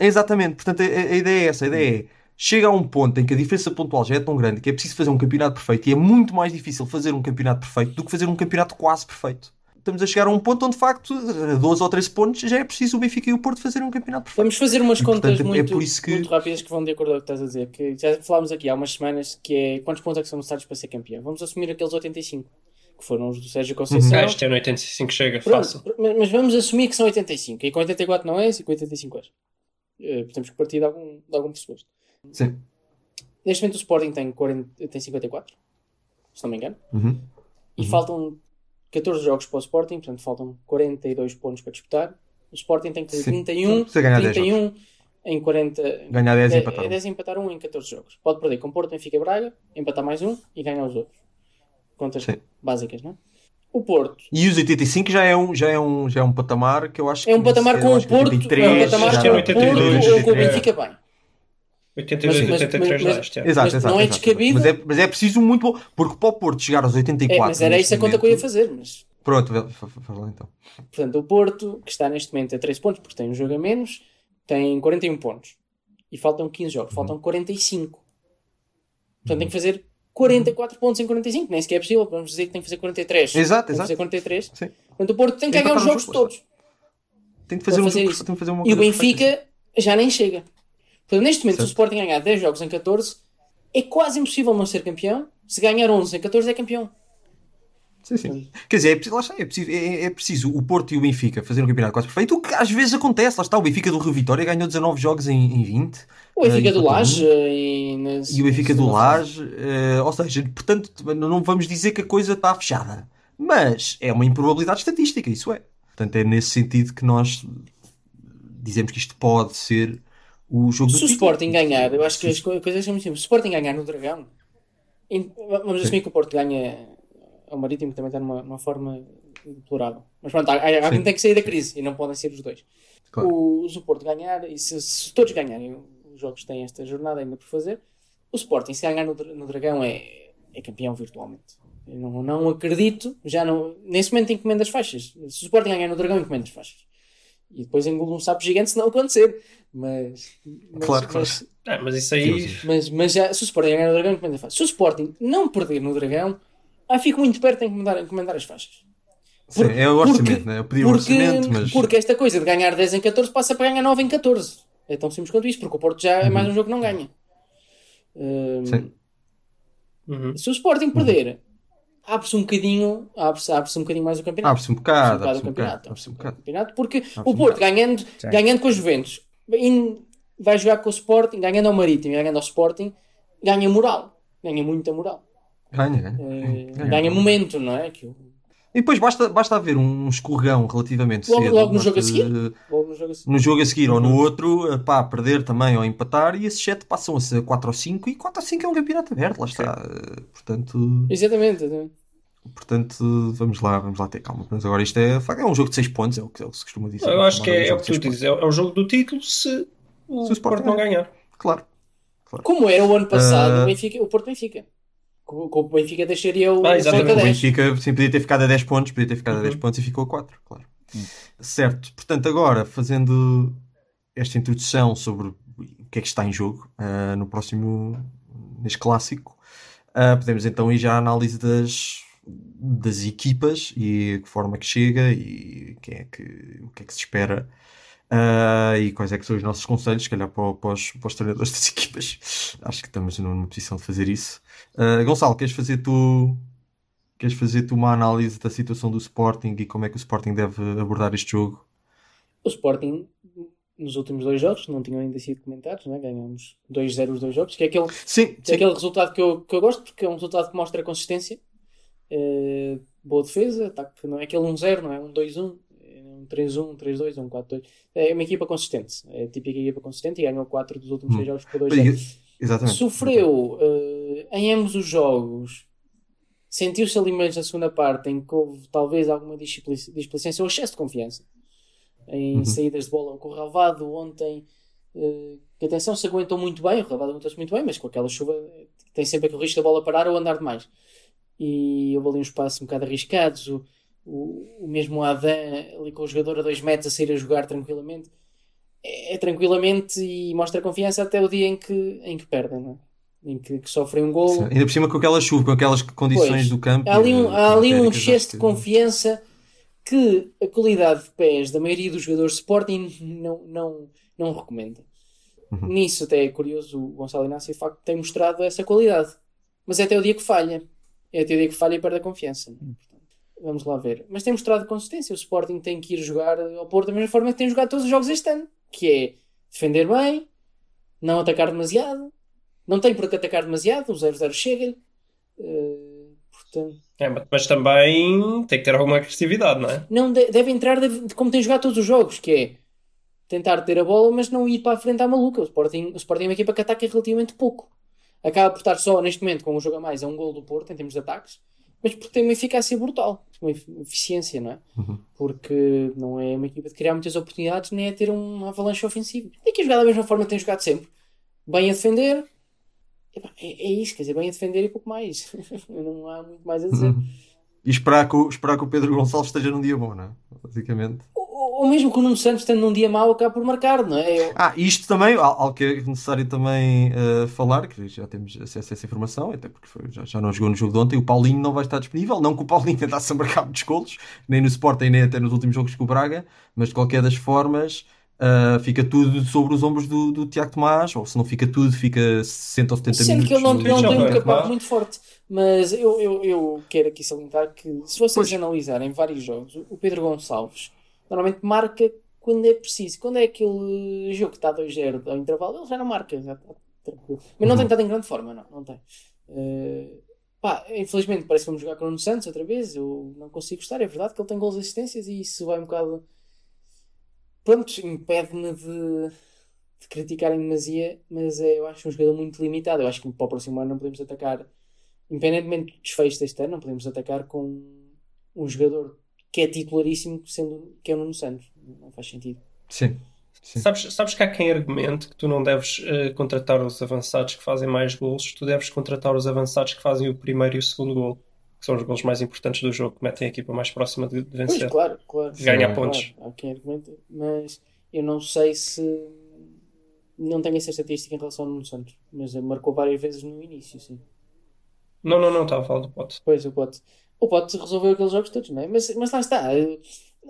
é? Exatamente, portanto a, a ideia é essa, a ideia é chega a um ponto em que a diferença pontual já é tão grande que é preciso fazer um campeonato perfeito e é muito mais difícil fazer um campeonato perfeito do que fazer um campeonato quase perfeito. Estamos a chegar a um ponto onde de facto a 12 ou 13 pontos já é preciso o Benfica e o Porto fazerem um campeonato perfeito. Vamos fazer umas E, contas portanto, é muito, por isso que- muito rápidas que vão de acordo com o que estás a dizer. Que já falámos aqui há umas semanas que é quantos pontos é que são necessários para ser campeão. Vamos assumir aqueles 85, que foram os do Sérgio Conceição. Ah, este ano 85 chega, Pronto, fácil. mas mas vamos assumir que são 85 e com 84 não é e com 85 é. Eh, Temos que partir de algum, de algum pressuposto. Sim. Neste momento o Sporting tem, 40, tem 54, se não me engano, Uhum. e faltam 14 jogos para o Sporting, portanto faltam 42 pontos para disputar. O Sporting tem que ter Sim. 31, Precisa ganhar 10 31 em 40. Ganhar 10 e é, empatar é um. 10 e empatar um em 14 jogos. Pode perder com Porto, Benfica, Braga, empatar mais um e ganhar os outros. Contas Sim. básicas, não é? O Porto E os 85 já é um, já é um, já é um patamar que eu acho é um que patamar eu com o Porto, 83, é um patamar é com o 82, Porto ou com o 83. Benfica bem. 82, Mas- mas- 83 mas- ano. Exato, Mas exato, não é descabido. Mas é, mas é preciso muito bom. Porque para o Porto chegar aos 84. É, mas era isso a conta que eu ia fazer. Mas, Pronto, faz lá então. portanto, o Porto, que está neste momento a 13 pontos, porque tem um jogo a menos, tem 41 pontos. E faltam 15 jogos, Uhum. faltam 45. Portanto, tem que fazer 44 pontos em 45, nem sequer é possível. Vamos dizer que tem que fazer 43. Exato, tem que exato. fazer 43. Sim. Portanto, o Porto tem que ganhar os jogos os jogos, todos. Tem de fazer, um fazer jogo- isso. tem de fazer uma E o perfeita. Benfica já nem chega. Portanto, neste momento, se o Certo. Sporting ganhar 10 jogos em 14, é quase impossível não ser campeão. Se ganhar 11 em 14, é campeão. Sim, sim. Quer dizer, é preciso, lá está, é, preciso, é, é preciso o Porto e o Benfica fazerem um campeonato quase perfeito, o que às vezes acontece. Lá está, o Benfica do Rio Vitória ganhou 19 jogos em, em 20. O Benfica eh, do. Laje e, nas- E o Benfica do Laje, eh, ou seja, portanto, não vamos dizer que a coisa está fechada. Mas é uma improbabilidade estatística, isso é. Portanto, é nesse sentido que nós dizemos que isto pode ser o jogo Se o. Sporting ganhar, eu acho que as co- coisas são muito simples. Se o Sporting ganhar no Dragão, vamos assumir que o Porto ganha ao Marítimo, que também está numa, numa forma deplorável. Mas pronto, alguém tem que sair da crise e não podem ser os dois. Claro. O, se o Porto ganhar, e se, se todos ganharem, os jogos têm esta jornada ainda por fazer, o Sporting, se ganhar no, no Dragão, é, é campeão virtualmente. Eu não, não acredito, já não. Nesse momento encomenda as faixas. Se o Sporting ganhar no Dragão, encomenda as faixas. E depois engula um sapo gigante se não acontecer. Mas. mas- Claro, claro. mas- Ah, mas isso aí. mas, mas já, se o Sporting ganhar no Dragão, encomenda as faixas. Se o Sporting não perder no Dragão, ah, fico muito perto de encomendar, encomendar as faixas. Sim, é o Porque- orçamento, né? Eu pedi o Porque, orçamento, mas. porque esta coisa de ganhar 10 em 14 passa para ganhar 9 em 14. É tão simples quanto isso, porque o Porto já é mais um jogo que não ganha. Hum, Sim. Uhum. se o Sporting perder, abre-se um bocadinho, abre-se abre um bocadinho mais o campeonato. Abre-se um bocado, Abre-se abre-se um bocado, campeonato. abre-se um abre-se bocado. campeonato, porque um o Porto ganhando, Sim. ganhando com os Juventus, in- vai jogar com o Sporting, ganhando ao Marítimo e ganhando ao Sporting, ganha moral. Ganha muita moral. Ganha, ganha. Eh, Ganha. ganha momento, não é? Que E depois basta, basta haver um escorregão relativamente Logo- cedo. logo no jogo a seguir? logo no jogo assim. no jogo a seguir ou Uhum. no outro, eh, pá, perder também ou empatar, e esses 7 passam a ser 4 ou 5, e 4 ou 5 é um campeonato aberto, lá está. Eh, Portanto, Exatamente. exatamente. Portanto, vamos lá, vamos lá ter calma. Mas agora isto é, é um jogo de 6 pontos, é o que é o que se costuma dizer. Eu acho que é, é o que tu dizes, é, o jogo do título se o, Se o Porto não ganhar. pontos. Claro. Como era o ano passado Ah. o, Benfica, o Porto Benfica. Com com o Benfica deixaria o, Ah, o exatamente. O 10. Benfica sim, podia ter ficado a 10 pontos, podia ter ficado a 10 Uhum. pontos e ficou a 4, claro. Certo, portanto, agora fazendo esta introdução sobre o que é que está em jogo ah, no próximo, neste clássico, ah, podemos então ir já à análise das, das equipas e que forma que chega e quem é que, o que é que se espera. ah, e quais é que são os nossos conselhos, se calhar para, para os, para os treinadores *laughs* das equipas. Acho que estamos numa posição de fazer isso. Ah, Gonçalo, queres fazer tu Queres fazer tu uma análise da situação do Sporting e como é que o Sporting deve abordar este jogo? O Sporting, nos últimos dois jogos, não tinham ainda sido comentados, né? ganhamos 2-0 os dois jogos, que é aquele, Sim, que é aquele resultado que eu, que eu gosto, porque é um resultado que mostra consistência, eh, boa defesa, ataque, não é aquele 1-0, não é um 2-1, é um 3-1, um 3-2, um 4-2. É uma equipa consistente, é a típica equipa consistente e ganhou 4 dos últimos Hum. 6 jogos por 2-0. Exatamente. Sofreu eh, em ambos os jogos, sentiu-se ali mais na segunda parte em que houve talvez alguma displi- displicência ou excesso de confiança em Uhum. saídas de bola. Com o Relvado ontem, eh, que atenção, se aguentou muito bem, o Relvado aguentou-se muito bem, mas com aquela chuva tem sempre aquele risco da bola parar ou andar demais. E houve ali um espaço um bocado arriscados, o, o, o mesmo Adam ali com o jogador a 2 metros a sair a jogar tranquilamente. É, é tranquilamente e mostra confiança até o dia em que, em que perdem, não é? em que, que sofrem um. Sim. Ainda por cima com aquela chuva, com aquelas condições Pois. do campo. Há ali um, há ali um excesso de confiança que a qualidade de pés da maioria dos jogadores de Sporting não, não, não recomenda. Uhum. Nisso até é curioso, o Gonçalo Inácio de facto tem mostrado essa qualidade. Mas é até o dia que falha. É até o dia que falha e perde a confiança. é? Portanto, Vamos lá ver. Mas tem mostrado consistência. O Sporting tem que ir jogar ao Porto da mesma forma que tem jogado todos os jogos este ano. Que é defender bem, não atacar demasiado. Não tem por que atacar demasiado. O 0-0 chega-lhe. Eh, portanto, É, mas- também tem que ter alguma agressividade, não é? não de- deve entrar deve- como tem jogado todos os jogos, que é tentar ter a bola, mas não ir para a frente à maluca. O Sporting, o Sporting é uma equipa que ataca relativamente pouco. Acaba por estar só, neste momento, com um jogo a mais, a um gol do Porto, em termos de ataques, mas porque tem uma eficácia brutal, uma efi- eficiência, não é? Uhum. Porque não é uma equipa de criar muitas oportunidades, nem é ter um avalanche ofensivo. Tem que jogar da mesma forma que tem jogado sempre. Bem a defender, é, é isso, quer dizer, bem a defender e pouco mais. *laughs* não há muito mais a dizer. Uhum. E esperar que, o, esperar que o Pedro Gonçalves esteja num dia bom, não é? Basicamente. Ou, ou mesmo que o Nuno Santos, estando num dia mau, acaba por marcar, não é? Eu- Ah, isto também, al- algo que é necessário também eh, falar, que já temos acesso a essa informação, até porque foi- já, já não jogou no jogo de ontem, o Paulinho não vai estar disponível, não que o Paulinho tentasse a marcar muitos golos, nem no Sporting, nem até nos últimos jogos com o Braga, mas de qualquer das formas, ah, fica tudo sobre os ombros do, do Tiago Tomás, ou se não fica tudo, fica 60 ou 70 Sendo minutos. que ele não, não tem um arrumar. muito forte. Mas eu, eu, eu quero aqui salientar que, se vocês Pois. analisarem vários jogos, o Pedro Gonçalves normalmente marca quando é preciso. Quando é aquele jogo que está a 2-0 ao intervalo, ele já não marca. Já está tranquilo. Mas não tem estado em grande forma, não. Não tem. Eh, pá, infelizmente parece que vamos jogar com o Nuno Santos outra vez. Eu não consigo gostar. É verdade que ele tem gols e assistências e isso vai um bocado. Pronto, impede-me de, de criticar em demasia, mas é, eu acho um jogador muito limitado. Eu acho que para o próximo ano não podemos atacar, independentemente do desfecho deste ano, não podemos atacar com um jogador que é titularíssimo, sendo que é o Nuno Santos. Não faz sentido. Sim. Sim. Sabes, sabes que há quem argumente que tu não deves eh, contratar os avançados que fazem mais golos, tu deves contratar os avançados que fazem o primeiro e o segundo gol, que são os golos mais importantes do jogo, que metem a equipa mais próxima de, de Pois, vencer. claro, claro. Ganha Claro, pontos. Há quem argumente, mas eu não sei se. Não tenho essa estatística em relação ao Nuno Santos, mas marcou várias vezes no início, sim. Não, não, não, estava a falar do pote. Pois, o Pote. O Pote resolveu aqueles jogos todos, não é? Mas, mas lá está. eh,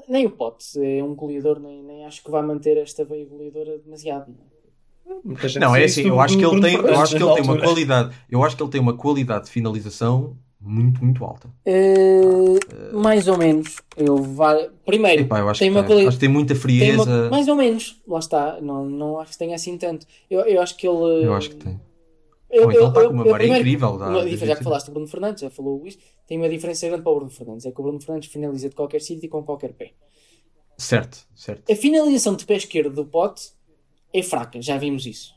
Nem o Pote é um goleador, nem, nem acho que vai manter esta veia goleadora demasiado. Não é? Não, é assim, eu acho que ele tem, eu acho que ele tem uma qualidade, eu acho que ele tem uma qualidade de finalização muito, muito alta. Uh, mais ou menos. Eu va... Primeiro, Epá, eu acho, tem que uma tem. quali- acho que tem muita tem frieza. uma- mais ou menos. Lá está. Não, não acho que tenha assim tanto. Eu, eu acho que ele. Eu acho que tem. Eu, então está com uma maré incrível. dá- uma já que falaste do Bruno Fernandes, já falou o Luís, tem uma diferença grande para o Bruno Fernandes. É que o Bruno Fernandes finaliza de qualquer sítio e com qualquer pé. Certo, certo. A finalização de pé esquerdo do pote é fraca, já vimos isso.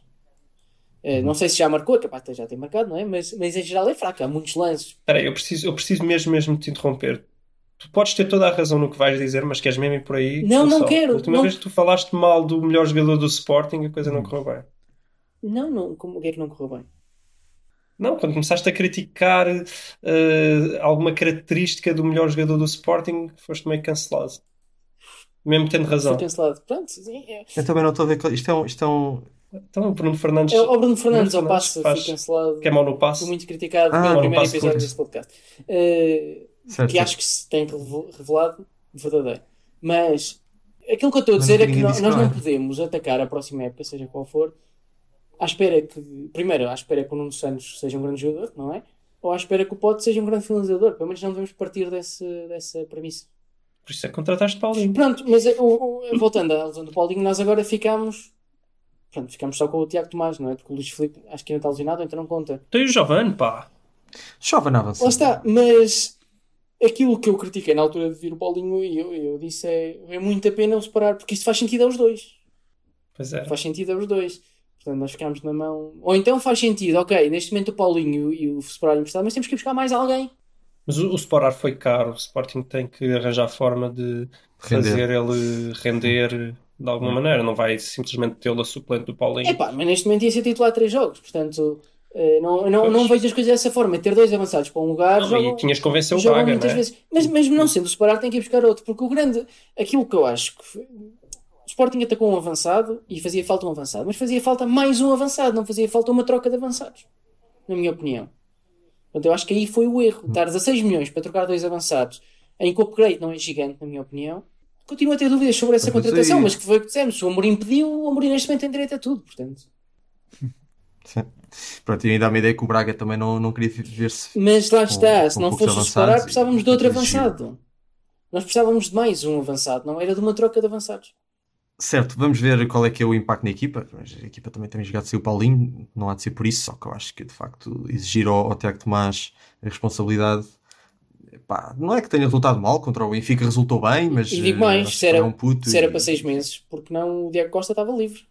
Eh, Uhum. não sei se já marcou, capaz de já ter marcado, não é? Mas, mas em geral é fraca, há muitos lances. Espera aí, eu preciso, eu preciso mesmo, mesmo de te interromper. Tu podes ter toda a razão no que vais dizer, mas queres mesmo ir por aí? Não, não só? quero, A última não- vez que tu falaste mal do melhor jogador do Sporting, a coisa não Hum. correu bem. Não, não, como, o que é que não correu bem? Não, quando começaste a criticar eh, alguma característica do melhor jogador do Sporting, foste meio cancelado. Mesmo tendo razão. Foi cancelado. Pronto, sim, é, Eu também não estou a ver. que- Isto é um. Isto é um... Então o Bruno Fernandes, é o Bruno Fernandes ao Bruno passo, Fernandes foi faz- cancelado. que é mau no passe. Foi muito criticado Ah, pelo não primeiro passo episódio curto. deste podcast. Certo, que certo. acho que se tem revel- revelado verdadeiro. Mas aquilo que eu estou a Mas dizer é que nós que não podemos atacar a próxima época, seja qual for, à espera que, primeiro, à espera que o Nuno Santos seja um grande jogador, não é? Ou à espera que o Pote seja um grande finalizador. Pelo menos não devemos partir desse, dessa premissa. Por isso é que contrataste Paulinho. Pronto, mas o- o- voltando à lesão do Paulinho, nós agora ficamos. Pronto, ficamos só com o Tiago Tomás, não é? Porque o Luís Filipe acho que ainda está lesionado, então não conta. Tem o Giovanni, pá. Na avançada. Lá está, mas aquilo que eu critiquei na altura de vir o Paulinho e eu, eu disse é, é muito a pena eles parar, porque isto faz sentido aos dois. Pois é. Faz sentido aos dois. Portanto, nós ficamos na mão. Ou então faz sentido, ok, neste momento o Paulinho e o Separar emprestado, mas temos que ir buscar mais alguém. Mas o, o Sporar foi caro. O Sporting tem que arranjar forma de Render. fazer ele render de alguma maneira. Não vai simplesmente tê-lo a suplente do Paulinho. Epá, mas neste momento ia ser titular três jogos, portanto. eh, Não, não, Pois. não vejo as coisas dessa forma. Ter dois avançados para um lugar. Não, jogam- e tinhas que convencer o Braga, muitas é? vezes. Mas mesmo não sendo o separar, tem que ir buscar outro. Porque o grande. Aquilo que eu acho que. O Sporting atacou um avançado e fazia falta um avançado. Mas fazia falta mais um avançado. Não fazia falta uma troca de avançados. Na minha opinião. Portanto, eu acho que aí foi o erro. Dar 16 milhões para trocar dois avançados em que o upgrade não é gigante, na minha opinião. Continuo a ter dúvidas sobre essa Mas contratação, aí- mas que foi o que dissemos. Se o Amorim pediu, o Amorim neste momento tem direito a tudo. Portanto. Sim. Pronto, e ainda há uma ideia que o Braga também não, não queria ver-se. Mas lá está, com se não fosse separar, precisávamos de outro avançado. Nós precisávamos de mais um avançado, não era de uma troca de avançados. Certo, vamos ver qual é que é o impacto na equipa. Mas A equipa também tem jogado sem o Paulinho, não há de ser por isso, só que eu acho que de facto exigir ao, ao Tiago Tomás a responsabilidade. Pá, não é que tenha resultado mal contra o Benfica, resultou bem, mas. E digo eh, mais, que se era, um puto se era e- para seis meses, porque não o Diego Costa estava livre.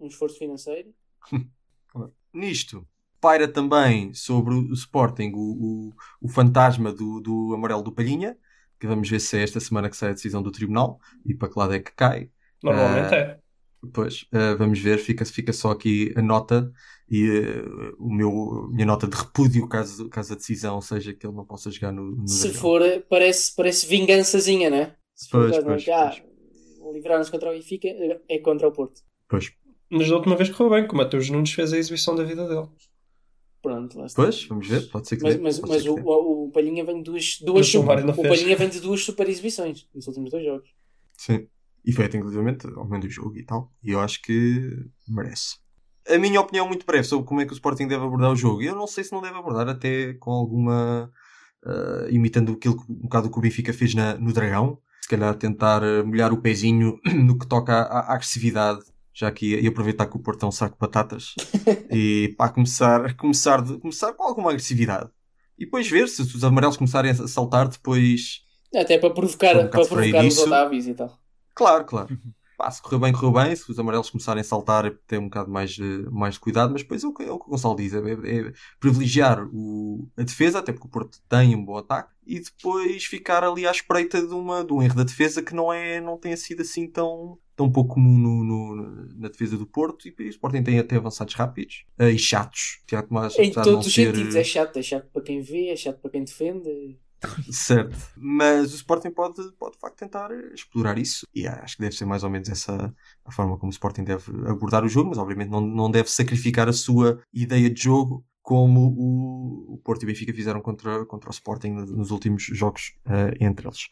Um esforço financeiro. *laughs* Nisto, paira também sobre o Sporting o, o, o fantasma do, do amarelo do Palhinha, que vamos ver se é esta semana que sai a decisão do tribunal e para que lado é que cai. Normalmente Ah, é. Pois, eh, vamos ver, fica, fica só aqui a nota e eh, o meu, a minha nota de repúdio caso, caso a decisão seja que ele não possa jogar no, no Se for, parece, parece vingançazinha, né? Se for Pois, o é? ah, livraram-nos contra o Benfica, é contra o Porto. Pois, Mas da última vez correu bem, que o Mateus Nunes fez a exibição da vida dele. Pronto, lá está. pois, vamos ver, pode ser que Mas, dê, mas, mas o, que dê. o, o Palhinha vem de duas, duas o super, o. Palhinha vem de duas super exibições nos últimos dois jogos. Sim. E foi até inclusivamente ao meio do jogo e tal. E eu acho que merece. A minha opinião muito breve sobre como é que o Sporting deve abordar o jogo. Eu não sei se não deve abordar até com alguma. ah, imitando aquilo que, um bocado que o Benfica fez na, no Dragão. Se calhar tentar ah, molhar o pezinho *coughs* no que toca à, à agressividade. Já que ia, ia aproveitar que o Porto é um saco de batatas. *laughs* e pá, começar, começar, de- começar com alguma agressividade. E depois ver se os amarelos começarem a saltar depois. Até para provocar, um para provocar os. Otávios e tal. Claro, claro. Pá, se correu bem, correu bem. Se os amarelos começarem a saltar, é ter um bocado mais, de- mais de cuidado. Mas depois é o que, é o que o Gonçalo diz: é, é privilegiar o- a defesa, até porque o Porto tem um bom ataque, e depois ficar ali à espreita de, uma, de um erro da defesa que não, é, não tenha sido assim tão, tão pouco comum no, no- na defesa do Porto. E o Sporting tem até avançados rápidos eh, e chatos. Tiago Tomás, Em todos os ser- sentidos, é chato, é chato para quem vê, é chato para quem defende. Certo. Mas o Sporting pode, pode de facto tentar explorar isso. E acho que deve ser mais ou menos essa a forma como o Sporting deve abordar o jogo, mas obviamente não, não deve sacrificar a sua ideia de jogo como o, Porto e o Benfica fizeram contra, contra o Sporting nos últimos jogos eh, entre eles.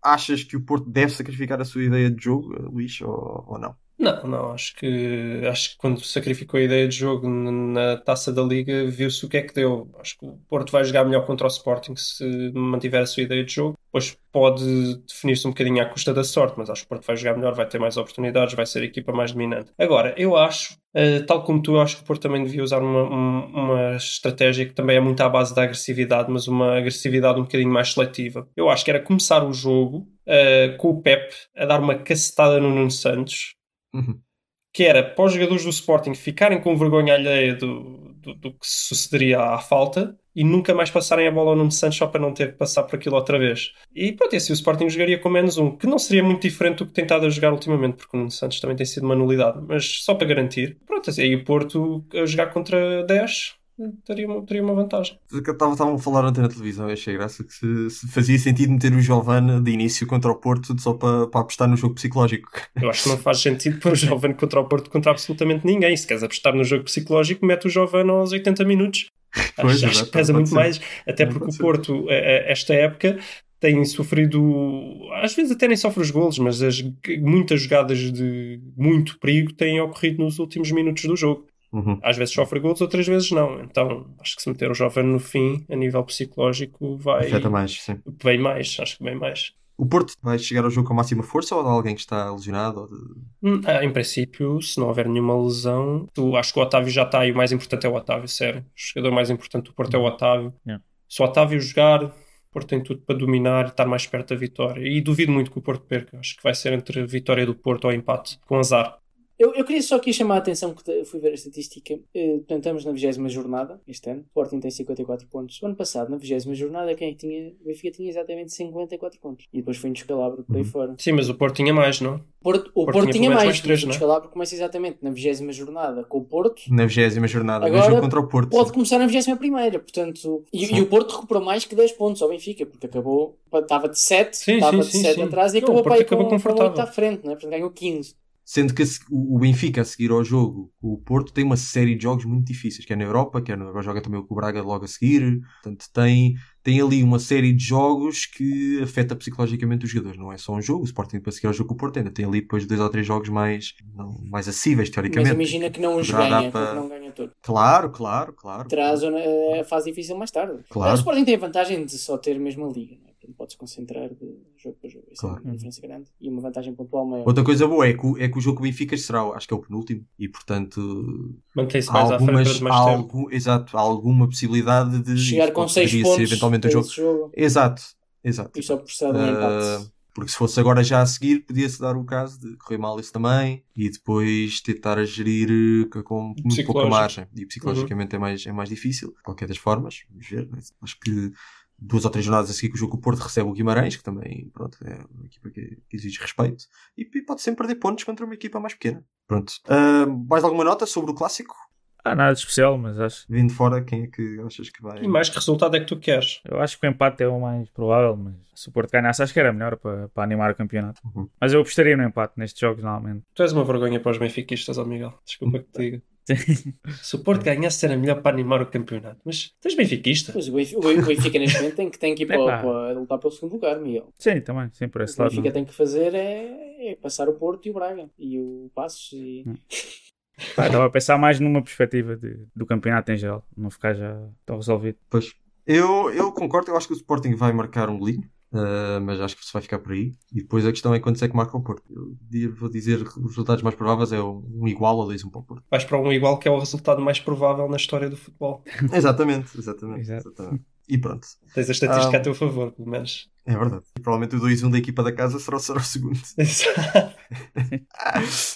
Achas que o Porto deve sacrificar a sua ideia de jogo, eh, Luís, ou, ou não? Não, não, acho que acho que quando sacrificou a ideia de jogo na taça da Liga, viu-se o que é que deu. Acho que o Porto vai jogar melhor contra o Sporting se mantiver a sua ideia de jogo. Depois pode definir-se um bocadinho à custa da sorte, mas acho que o Porto vai jogar melhor, vai ter mais oportunidades, vai ser a equipa mais dominante. Agora, eu acho, eh, tal como tu, acho que o Porto também devia usar uma, um- uma estratégia que também é muito à base da agressividade, mas uma agressividade um bocadinho mais seletiva. Eu acho que era começar o jogo eh, com o Pep a dar uma cacetada no Nuno Santos Uhum. que era para os jogadores do Sporting ficarem com vergonha alheia do, do, do que sucederia à falta e nunca mais passarem a bola ao Nuno Santos só para não ter que passar por aquilo outra vez. E pronto, e assim o Sporting jogaria com menos um, que não seria muito diferente do que tem estado a jogar ultimamente, porque o Nuno Santos também tem sido uma nulidade, mas só para garantir. Pronto, assim, aí o Porto a jogar contra 10 teria uma, teria uma vantagem. Estavam a falar ontem na televisão, eu achei graça que se, se fazia sentido meter o Giovanna de início contra o Porto só para, para apostar no jogo psicológico. Eu acho que não faz sentido pôr o Jovem contra o Porto contra absolutamente ninguém. Se queres apostar no jogo psicológico, mete o Jovem aos 80 minutos. *laughs* Pois, acho, acho que pesa muito ser. mais, até porque o. Porto, eh, eh, esta época, tem sofrido, às vezes até nem sofre os golos, mas as, muitas jogadas de muito perigo têm ocorrido nos últimos minutos do jogo. Uhum. Às vezes sofre golos, outras vezes não. Então, acho que se meter o jovem no fim, a nível psicológico, vai Afeta mais, sim. bem mais. Acho que bem mais. O Porto vai chegar ao jogo com a máxima força ou alguém que está lesionado? Ou de- Hum, ah, Em princípio, se não houver nenhuma lesão, tu, acho que o Otávio já está e o mais importante é o Otávio, sério. O jogador mais importante do Porto é o Otávio. Yeah. Se o Otávio jogar, o Porto tem tudo para dominar e estar mais perto da vitória. E duvido muito que o Porto perca. Acho que vai ser entre a vitória do Porto ou empate, com azar. Eu, eu queria só aqui chamar a atenção que fui ver a estatística. Eh, portanto, estamos na 20 jornada este ano. O Sporting tem 54 pontos. O ano passado, na 20 jornada, quem é tinha? O Benfica tinha exatamente 54 pontos. E depois foi um descalabro por aí Uhum. fora. Sim, mas o Porto tinha mais, não? Porto, o Porto Porto, tinha tinha mais, mais o é? descalabro começa exatamente na 20 jornada com o Porto. na 20 jornada, Agora, mesmo contra o Porto. Pode começar na 21 primeira, portanto, e, Sim. e o Porto recuperou mais que 10 pontos ao Benfica, porque acabou, estava de 7, Sim, estava sim, de sim, 7 sim. atrás e Não, acabou, o Porto para aí acabou com, com confortável. 8 à frente, né? portanto ganhou 15. Sendo que o Benfica a seguir ao jogo, o Porto tem uma série de jogos muito difíceis, quer na Europa, quer no, agora joga também com o Braga logo a seguir. Portanto, tem, tem ali uma série de jogos que afeta psicologicamente os jogadores. Não é só um jogo, o Sporting para seguir ao jogo com o Porto ainda tem ali depois dois ou três jogos mais, não, mais acessíveis, Mas teoricamente. imagina que não os ganha, para- não ganha todo. Claro, claro, claro. A, zona, a fase difícil mais tarde. Claro. O Sporting tem a vantagem de só ter mesmo a liga, né? Portanto podes concentrar de jogo para jogo. Isso Claro. é uma diferença grande e uma vantagem pontual maior. Outra coisa boa é que, o- é que o jogo o Benfica será, acho que é o penúltimo, e portanto Mantém-se há mais à frente algumas, mais há tempo. algum, exato, há alguma possibilidade de Chegar com pode- 6 poderia ser pontos eventualmente jogo. esse jogo Exato, exato. e só um Ah, empate. porque se fosse agora já a seguir, podia-se dar o caso de correr mal isso também e depois tentar a gerir eh, com- muito pouca margem. E psicologicamente é, mais, é mais difícil, de qualquer das formas. Vamos ver. né? Acho que duas ou três jornadas a seguir que o jogo o Porto recebe o Guimarães, que também pronto, é uma equipa que, que exige respeito, e, e pode sempre perder pontos contra uma equipa mais pequena. Pronto. Ah, mais alguma nota sobre o clássico? Ah, nada de especial, mas acho, Vindo fora, quem é que achas que vai? E mais que resultado é que tu queres? eu acho que o empate é o mais provável, mas se o Porto ganhasse, acho que era melhor para, para animar o campeonato. Uhum. Mas eu apostaria no empate nestes jogos, normalmente. Tu és uma vergonha para os benfiquistas, ó Miguel. Desculpa que te diga. Se o Porto ganhasse era melhor para animar o campeonato. Mas tu és benfiquista? Pois o Benfica, o Benfica neste momento tem que, tem que ir para, para lutar pelo segundo lugar, Miguel. Sim, também, sim, por O esse o lado. Benfica não. tem que fazer é, é passar o Porto e o Braga e o Passos e Pá, Estava a pensar mais numa perspectiva de- do campeonato em geral, não ficar já tão resolvido. Pois. Eu, eu concordo, eu acho que o Sporting vai marcar um golinho, ah, mas acho que se vai ficar por aí. E depois a questão é quantos é que marca o Porto. Eu vou dizer que os resultados mais prováveis é um igual ou dois um para o Porto. Vais para um igual que é o resultado mais provável na história do futebol. *laughs* exatamente, exatamente, exatamente. E pronto. Tens a estatística Ah. a teu favor, pelo menos. É verdade. E provavelmente o 2-1 da equipa da casa será, será o segundo. *laughs* Exato.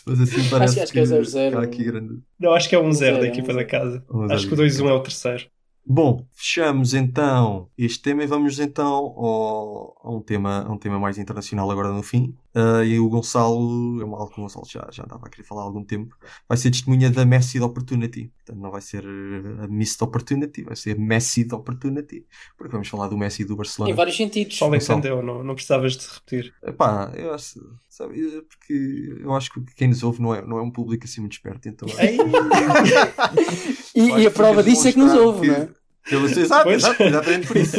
Mas assim parece acho que é 0-0. há aqui grande. Não, acho que é um zero zero, da é um equipa da casa. Um Acho que o da 2-1 é o terceiro. Bom, fechamos então este tema e vamos então ao, a, um tema, a um tema mais internacional agora no fim. Ah, e o Gonçalo, é um algo que o Gonçalo já, já andava a querer falar há algum tempo, vai ser testemunha da Messi Opportunity. Portanto, não vai ser eh, a Missed Opportunity, vai ser Messi Opportunity. Porque vamos falar do Messi do em Barcelona. vários sentidos. Só Gonçalo. entendeu, não, não precisavas de repetir. Epá, eu acho, sabe, porque eu acho que quem nos ouve não é, não é um público assim muito esperto, então. *laughs* E, e a prova disso é que nos ouve, não é? Eu, exato, exatamente por isso.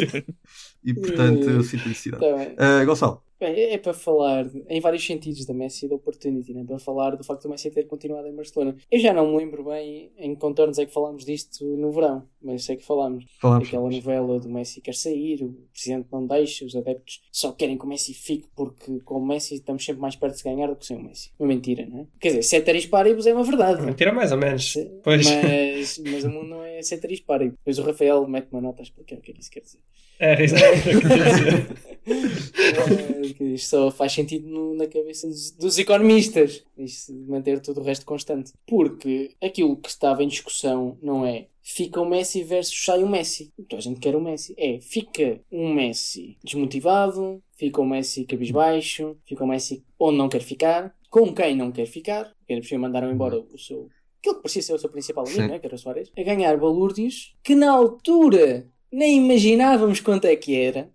E portanto, eu sinto felicidade. Tá bem. Ah, Gonçalo, Bem, é, é para falar em vários sentidos da Messi e da Opportunity, né? para falar do facto do Messi ter continuado em Barcelona. Eu já não me lembro bem em que contornos é que falámos disto no verão, mas sei que falámos. Falamos. Aquela novela do Messi quer sair, o presidente não deixa, os adeptos só querem que o Messi fique porque com o Messi estamos sempre mais perto de ganhar do que sem o Messi. Uma mentira, não é? Quer dizer, ceteris paribus é uma verdade. Mentira mais ou menos. Pois. Mas, mas o mundo não é ceteris paribus. Depois o Rafael mete uma nota a explicar o que é que isso quer dizer. É, exato. *laughs* É, que isto só faz sentido no- na cabeça dos, dos economistas. Manter todo o resto constante. Porque aquilo que estava em discussão não é fica o Messi versus sai o Messi. Então a gente quer o Messi. É, fica um Messi desmotivado, fica o Messi cabisbaixo, fica o Messi onde não quer ficar, com quem não quer ficar, porque mandaram embora o seu. Aquilo que parecia ser o seu principal amigo, né, que era o Soares, a ganhar balúrdios que na altura nem imaginávamos quanto é que era,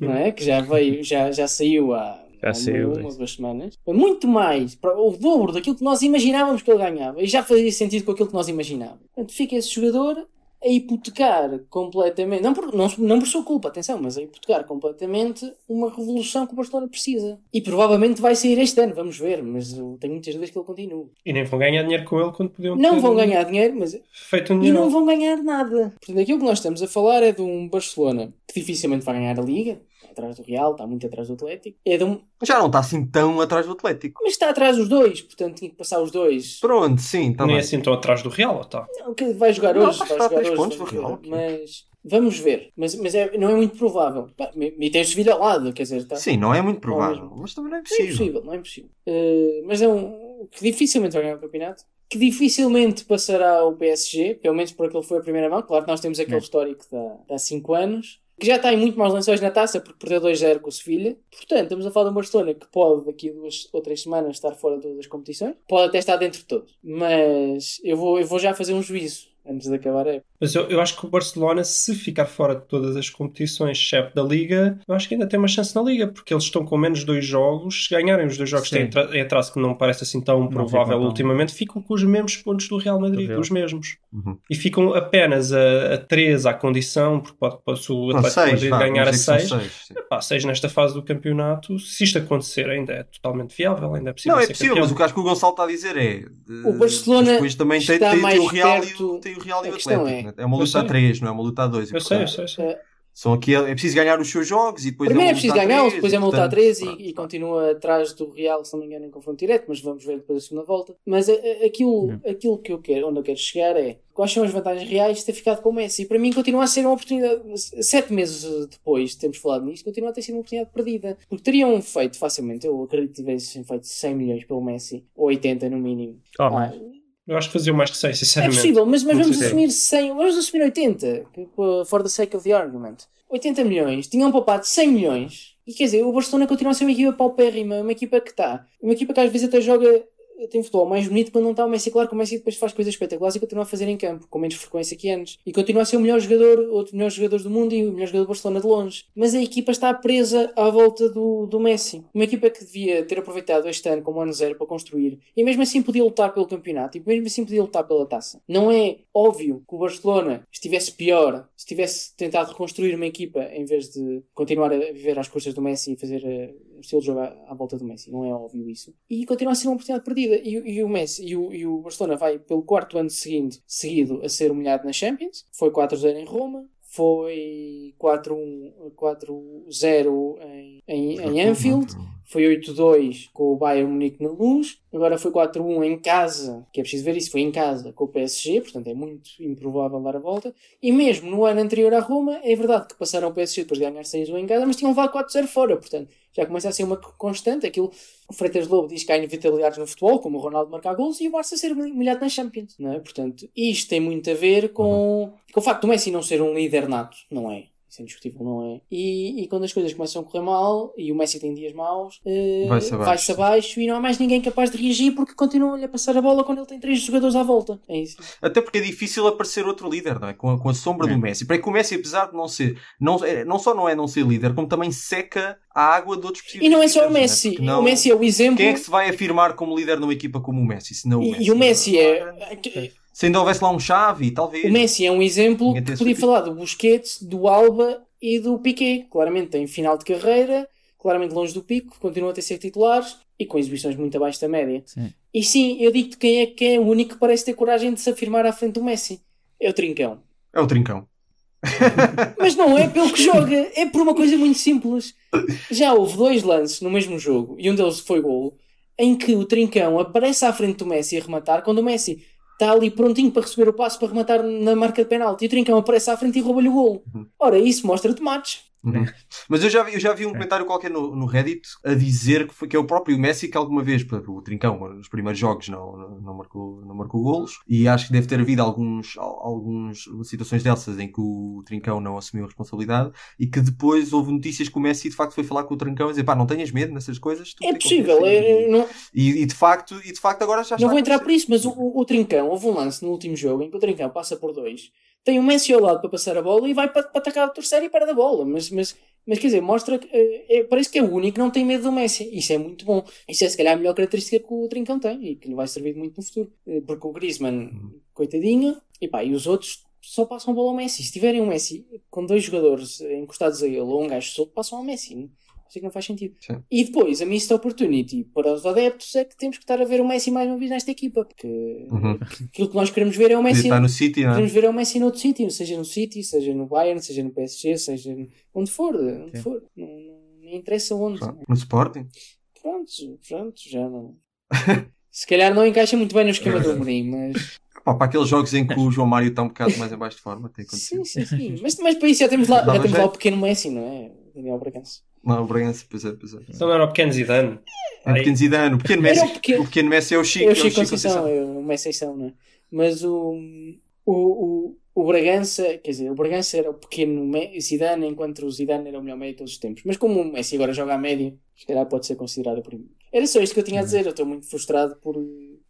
não é? Que já veio, já, já saiu há, Já há saiu, uma, isso. duas semanas. Muito mais, o dobro daquilo que nós imaginávamos que ele ganhava. E já fazia sentido com aquilo que nós imaginávamos. Portanto, fica esse jogador a hipotecar completamente, não por, não, não por sua culpa, atenção, mas a hipotecar completamente uma revolução que o Barcelona precisa. E provavelmente vai sair este ano, vamos ver, mas eu tenho muitas dúvidas que ele continue. E nem vão ganhar dinheiro com ele quando podiam Não vão ganhar dinheiro, mas feito um e dinheiro. não vão ganhar nada. Portanto, aquilo que nós estamos a falar é de um Barcelona que dificilmente vai ganhar a Liga, atrás do Real, está muito atrás do Atlético, é de um... Já não está assim tão atrás do Atlético. mas está atrás dos dois, portanto tinha que passar os dois. Pronto, sim, está Nem bem. assim tão atrás do Real, ou tá? Não, que vai jogar Não, hoje, está- vai está jogar três hoje, pontos do Real, ok. mas vamos ver. Mas, mas é, não é muito provável. E e tem o Sevilha ao lado, quer dizer, está... Sim, não é muito provável, mas também não é Não é possível. impossível, não é impossível. Eh, mas é um que dificilmente vai ganhar o campeonato. Que dificilmente passará o PSG, pelo menos por aquele que foi a primeira mão. Claro que nós temos aquele histórico de há- de há 5 anos. Que já está em muito maus lençóis na taça porque perdeu 2-0 com o Sevilha. Portanto, estamos a falar de um Barcelona que pode, daqui a duas ou três semanas, estar fora de todas as competições. Pode até estar dentro de todas. Mas eu vou, eu vou já fazer um juízo antes de acabar a época. Mas eu, eu acho que o Barcelona, se ficar fora de todas as competições, exceto da Liga, eu acho que ainda tem uma chance na Liga, porque eles estão com menos dois jogos. Se ganharem os dois jogos que Sim. em atraso, que não me parece assim tão provável ficam tão- ultimamente, ficam com os mesmos pontos do Real Madrid, Do Real. os mesmos. Uhum. E ficam apenas a, a 3 à condição, porque pode, pode se o Atlético seis, Madrid vá, ganhar a vamos dizer que 6. são seis, sim. Pá, 6 nesta fase do campeonato, se isto acontecer, ainda é totalmente viável, ainda é possível Não, é possível, campeão. mas o que acho que o Gonçalo está a dizer é. O Barcelona Depois também está tem, tem mais o Real e perto- o, tem o Real e A o Atlético. é- né? É uma luta a. 3, não é uma luta a 2. Eu sei, eu sei, eu sei. São aqui, é preciso ganhar os seus jogos e depois Primeiro é uma preciso a três, depois é uma luta a portanto, 3 pronto, e, e continua atrás do Real, se não me engano, em confronto direto, mas vamos ver depois da segunda volta. Mas a- a- aquilo, aquilo que eu quero, onde eu quero chegar é quais são as vantagens reais de ter ficado com o Messi. E para mim continua a ser uma oportunidade, sete meses depois de termos falado nisto, continua a ter sido uma oportunidade perdida. Porque teriam feito facilmente, eu acredito que tivessem feito 100 milhões pelo Messi, ou 80 no mínimo. Oh, Ah, Eu acho que faziam mais que 6, é sinceramente. possível, mas, mas vamos assumir 100, vamos assumir 80, que, uh, for the sake of the argument. 80 milhões, tinham poupado 100 milhões, e quer dizer, o Barcelona continua a ser uma equipa paupérrima, uma equipa que está, uma equipa que às vezes até joga, tem futebol mais bonito quando não está o Messi, claro que o Messi depois faz coisas espetaculares e continua a fazer em campo, com menos frequência que antes, e continua a ser o melhor jogador, outro dos melhores jogadores do mundo e o melhor jogador do Barcelona de longe. Mas a equipa está presa à volta do, do Messi. Uma equipa que devia ter aproveitado este ano como ano zero para construir, e mesmo assim podia lutar pelo campeonato, e mesmo assim podia lutar pela taça. Não é óbvio que o Barcelona estivesse pior se tivesse tentado reconstruir uma equipa em vez de continuar a viver às custas do Messi e fazer eh, estilo de jogo à, volta do Messi. Não é óbvio isso. E continua a ser uma oportunidade perdida. E, e o Messi e o, e o Barcelona vai pelo quarto ano seguinte, seguido a ser humilhado na Champions. Foi 4-0 em Roma. Foi 4-1, 4-0 em, em, em Anfield. Foi 8-2 com o Bayern Munique na luz. Agora foi 4-1 em casa, que é preciso ver isso, foi em casa com o PSG, portanto é muito improvável dar a volta. E mesmo no ano anterior à Roma, é verdade que passaram o PSG depois de ganhar 6-1 em casa, mas tinham levado 4-0 fora, portanto já começa a ser uma constante. Aquilo, o Freitas Lobo diz que há inevitabilidades no futebol, como o Ronaldo marcar gols e o Barça ser humilhado na Champions, não é? Portanto, isto tem muito a ver com, com o facto do Messi não ser um líder nato, não é? Isso é indiscutível, não é? E, e quando as coisas começam a correr mal e o Messi tem dias maus, eh, Vai-se abaixo. abaixo e não há mais ninguém capaz de reagir porque continuam-lhe a passar a bola quando ele tem três jogadores à volta. É isso. Até porque é difícil aparecer outro líder, não é? Com a, com a sombra do Messi. Para que o Messi, apesar de não ser, não, é- não só não é não ser líder, como também seca a água de outros possíveis E não é só o líderes, Messi. não é? O Messi é o exemplo. Quem é que se vai afirmar como líder numa equipa como o Messi? Se não o E, Messi. e o Messi é. Se ainda houvesse lá um chave, talvez. O Messi é um exemplo que podia sentido. falar do Busquets, do Alba e do Piquet. Claramente tem final de carreira, claramente longe do pico, continuam a ter ser titulares e com exibições muito abaixo da média. Sim. E sim, eu digo-te quem é que é o único que parece ter coragem de se afirmar à frente do Messi. É o Trincão. É o Trincão. *laughs* Mas não é pelo que joga, é por uma coisa muito simples. Já houve dois lances no mesmo jogo, e um deles foi golo, em que o Trincão aparece à frente do Messi a rematar, quando o Messi está ali prontinho para receber o passo para rematar na marca de penalti, e o Trincão aparece à frente e rouba-lhe o golo. Ora, isso mostra tomates. Uhum. Mas eu já vi, eu já vi um comentário qualquer no, no Reddit a dizer que, foi, que é o próprio Messi que alguma vez, por exemplo, o Trincão, nos primeiros jogos, não, não, não marcou, não marcou golos. E acho que deve ter havido alguns, al- alguns situações dessas em que o Trincão não assumiu a responsabilidade e que depois houve notícias que o Messi de facto foi falar com o Trincão e dizer pá, não tenhas medo nessas coisas. tu É possível, é- em mim." não, E, e de facto, e de facto agora já está não vou entrar por isso, mas o, o, o Trincão, houve um lance no último jogo em que o Trincão passa por dois, tem o Messi ao lado para passar a bola e vai para, para atacar o terceiro e perde a bola. Mas, mas, mas quer dizer, mostra que eh, é, parece que é o único que não tem medo do Messi. Isso é muito bom. Isso é se calhar a melhor característica que o Trincão tem e que lhe vai servir muito no futuro. Eh, Porque o Griezmann, coitadinho, e pá, e os outros só passam a bola ao Messi. Se tiverem um Messi com dois jogadores encostados a ele ou um gajo solto, passam ao Messi. Que não faz sentido. Sim. E depois, a missed opportunity para os adeptos é que temos que estar a ver o Messi mais uma vez nesta equipa. Porque Uhum. aquilo que nós queremos ver é o Messi. estar no City, não é? Queremos ver é o Messi noutro sítio, seja no City, seja no Bayern, seja no PSG, seja no- onde for, onde Sim. for. Não, não, não interessa onde. No Sporting. Pronto, pronto, já não. *laughs* Se calhar não encaixa muito bem no esquema do Amorim, mas. Pá, para aqueles jogos em que o João Mário está um bocado mais em baixo de forma, tem acontecido. Sim, sim, sim. Mas, mas para isso já temos lá, já temos lá o pequeno Messi, não é? Daniel Bragança. Não, o Bragança, pois é, pois é. Então não era o pequeno Zidane. É o pequeno Zidane, o pequeno Messi, o pequeno- o pequeno Messi é o Chico, É é o Chico Conceição, Conceição. é o Messi São, não é? Mas o, o, o, o Bragança, quer dizer, o Bragança era o pequeno Zidane, enquanto o Zidane era o melhor meio de todos os tempos. Mas como o Messi agora joga a médio, se calhar pode ser considerado o primeiro. Era só isto que eu tinha a dizer. Eu estou muito frustrado por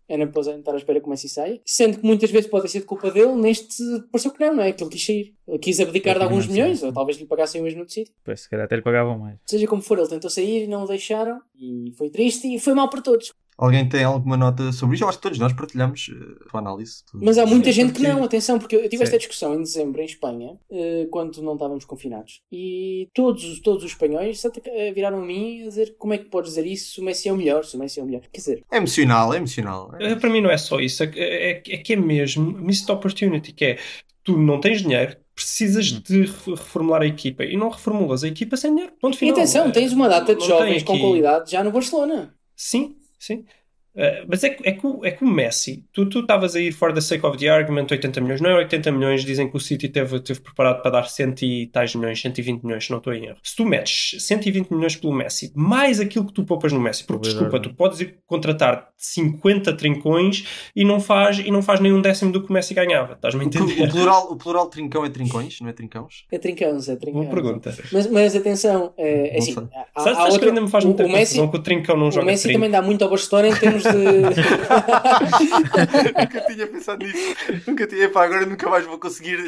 eh, Ana Pozan estar à espera que o Messi saia. Sendo que muitas vezes pode ter sido culpa dele, neste pareceu que não, não é? Que ele quis sair. Ele quis abdicar de alguns milhões, ou talvez lhe pagassem o mesmo no sítio. Pois, se calhar até lhe pagavam mais. Seja como for, ele tentou sair e não o deixaram. E foi triste e foi mal para todos. Alguém tem alguma nota sobre isto? Eu acho que todos nós partilhamos eh, a tua análise. Tu- Mas há muita Sim, gente que não, atenção, porque eu tive Sim. esta discussão em dezembro em Espanha, eh, quando não estávamos confinados, e todos, os- todos os espanhóis eh, viraram a mim a dizer como é que podes dizer isso se o Messi é o melhor, se o Messi é o melhor. Quer dizer, É emocional, é emocional. Eh, Para mim não é só isso, é, é- é que é mesmo missed opportunity, que é tu não tens dinheiro, precisas de re- reformular a equipa e não reformulas a equipa sem dinheiro. Ponto e final. atenção, Eh, tens uma data de não jovens com qualidade já no Barcelona. Sim, sim. Eh, mas é que, é, que, o- é que o Messi, tu tu estavas a ir for the sake of the argument, 80 milhões, não é 80 milhões, dizem que o City teve, teve preparado para dar 100 e tais milhões, 120 milhões, se não estou em erro. Se tu metes 120 milhões pelo Messi, mais aquilo que tu poupas no Messi, porque desculpa, tu podes ir contratar 50 trincões e não faz, e não faz nem um décimo do que o Messi ganhava, estás-me a O, entender? o plural, o plural de trincão é trincões, não é trincões? É trincãos, é trincãos. Boa pergunta. Mas, mas atenção, é, é assim, há, Sabes, há outra- ainda me faz o- muita o Messi, confusão que o trincão não o joga Messi trinco. também dá muito ao Barcelona em termos *laughs* de. *laughs* nunca tinha pensado nisso. Nunca tinha, pá, agora nunca mais vou conseguir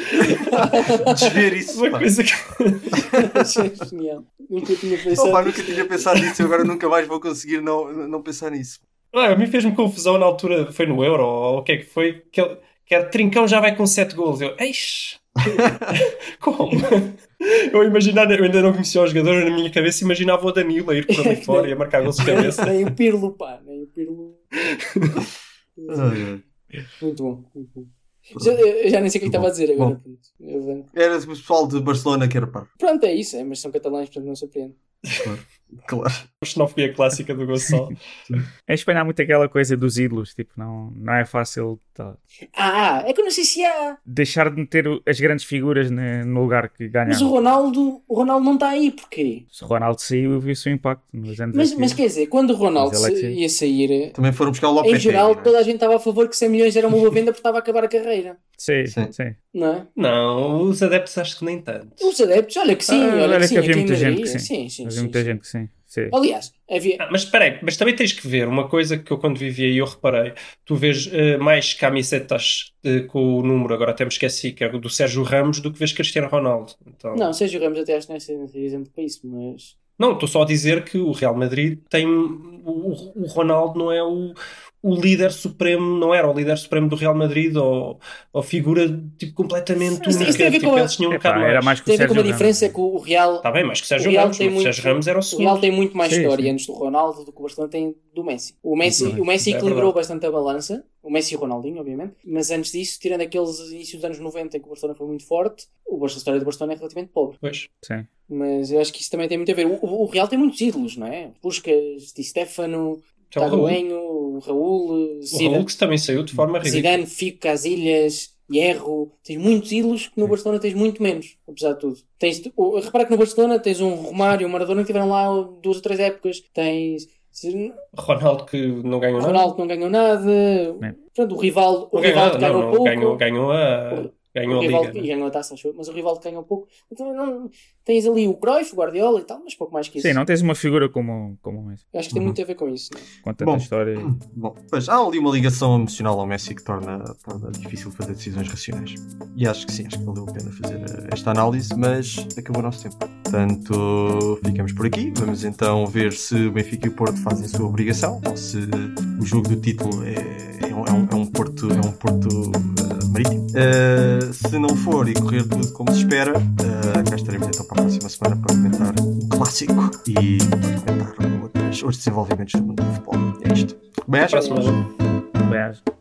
desver isso. Uma pá. coisa que... *laughs* Achei genial. Nunca tinha pensado. Opa, nunca tinha pensado nisso e agora nunca mais vou conseguir não, não pensar nisso. Ah, a mim fez-me confusão na altura, foi no Euro, ou o que é que foi, que, ele, que era Trincão já vai com 7 gols. Eu, eixe! *laughs* Como? Eu imaginar, eu ainda não conhecia o jogador, na minha cabeça imaginava o Danilo a ir por ali fora e a marcar gols de cabeça. Nem o Pirlo, pá, nem o Pirlo. Ai, ai. *laughs* Muito bom, muito bom. Já, eu já nem sei o que é estava a dizer agora. Era o pessoal de Barcelona que era par. Pronto, é isso, é, mas são catalães, portanto não surpreende. Claro. A xenofobia clássica do Gonçalo. Em Espanha há muito aquela coisa dos ídolos, tipo, não, não é fácil tá, Ah, é que eu não sei se há. deixar de meter o- as grandes figuras ne- no lugar que Mas o ganham. Ronaldo, o Ronaldo não está aí, porquê? Se o Ronaldo saiu, viu-se o impacto nos anos a Mas, seguir. mas quer dizer, quando o Ronaldo Mas é que ia sair, Também foram buscar o em geral não é? toda a gente estava a favor que 100 milhões era uma boa venda porque estava a acabar a carreira, Sim, Sim. sim. não é? Não, os adeptos acho que nem tanto. Os adeptos, olha que sim, Ah, olha, olha que sim, havia muita gente que sim. sim, sim, Havia sim, muita sim. gente que sim. Sim. Aliás, havia, Ah, mas espera aí, mas também tens que ver uma coisa que eu quando vivia e eu reparei, tu vês eh, mais camisetas eh, com o número, agora até me esqueci, que é o do Sérgio Ramos, do que vês Cristiano Ronaldo. Então, Não, Sérgio Ramos até acho que não é exemplo para isso, mas. Não, estou só a dizer que o Real Madrid tem. O, o Ronaldo não é o, o líder supremo, não era o líder supremo do Real Madrid ou, ou figura tipo, completamente Mas única. isso tem a ver tipo, com a- eles tinham um Epá, era mais. que o Tem a ver com uma Ramos. diferença é que o Real. Está bem, mais que o Sérgio o Real Ramos, tem mas o muito, Sérgio Ramos era o o segundo. Real tem muito mais Sim, história sim. antes do Ronaldo do que o Barcelona tem do Messi. O Messi, o Messi. É equilibrou verdade. bastante a balança. O Messi e o Ronaldinho, obviamente. Mas antes disso, tirando aqueles inícios dos anos 90 em que o Barcelona foi muito forte, o Barcelona- a história do Barcelona é relativamente pobre. Pois. Sim. Mas eu acho que isso também tem muito a ver. O, o- o Real tem muitos ídolos, não é? Puskas, Di Stefano, Então, o Raul, Taruenho, o Raul, Zidane, que também saiu de forma ridícula. Zidane Fico, Casilhas, Hierro. Tens muitos ídolos que no Barcelona tens muito menos, apesar de tudo. Tens, repara que no Barcelona tens um Romário, um Maradona que tiveram lá duas ou três épocas. Tens Ronaldo que não ganhou nada. Ronaldo que não ganhou nada. É. Pronto, o Rivaldo, o Não ganhou Rivaldo ganhou pouco. ganhou, ganhou a, ganhou o a Liga. né? ganhou a taça, acho mas o Rivaldo ganhou pouco. Então não, tens ali o Cruyff, o Guardiola e tal, mas pouco mais que isso. Sim, não tens uma figura como, como o Messi, Eu acho que tem muito a ver com isso. Não? é? com tanta Bom. história. *clears throat* Bom, pois há ali uma ligação emocional ao Messi que torna, torna difícil fazer decisões racionais. E acho que sim, acho que valeu a pena fazer eh, esta análise, mas acabou o nosso tempo. Portanto, ficamos por aqui. Vamos então ver se o Benfica e o Porto fazem a sua obrigação ou se o jogo do título é, é um, é um- é um Porto, é um Porto eh, Eh, se não for e correr tudo como se espera, eh, cá estaremos então para a próxima semana para comentar o clássico e comentar outros, outros desenvolvimentos do mundo do futebol. É isto. Beijo. Bem,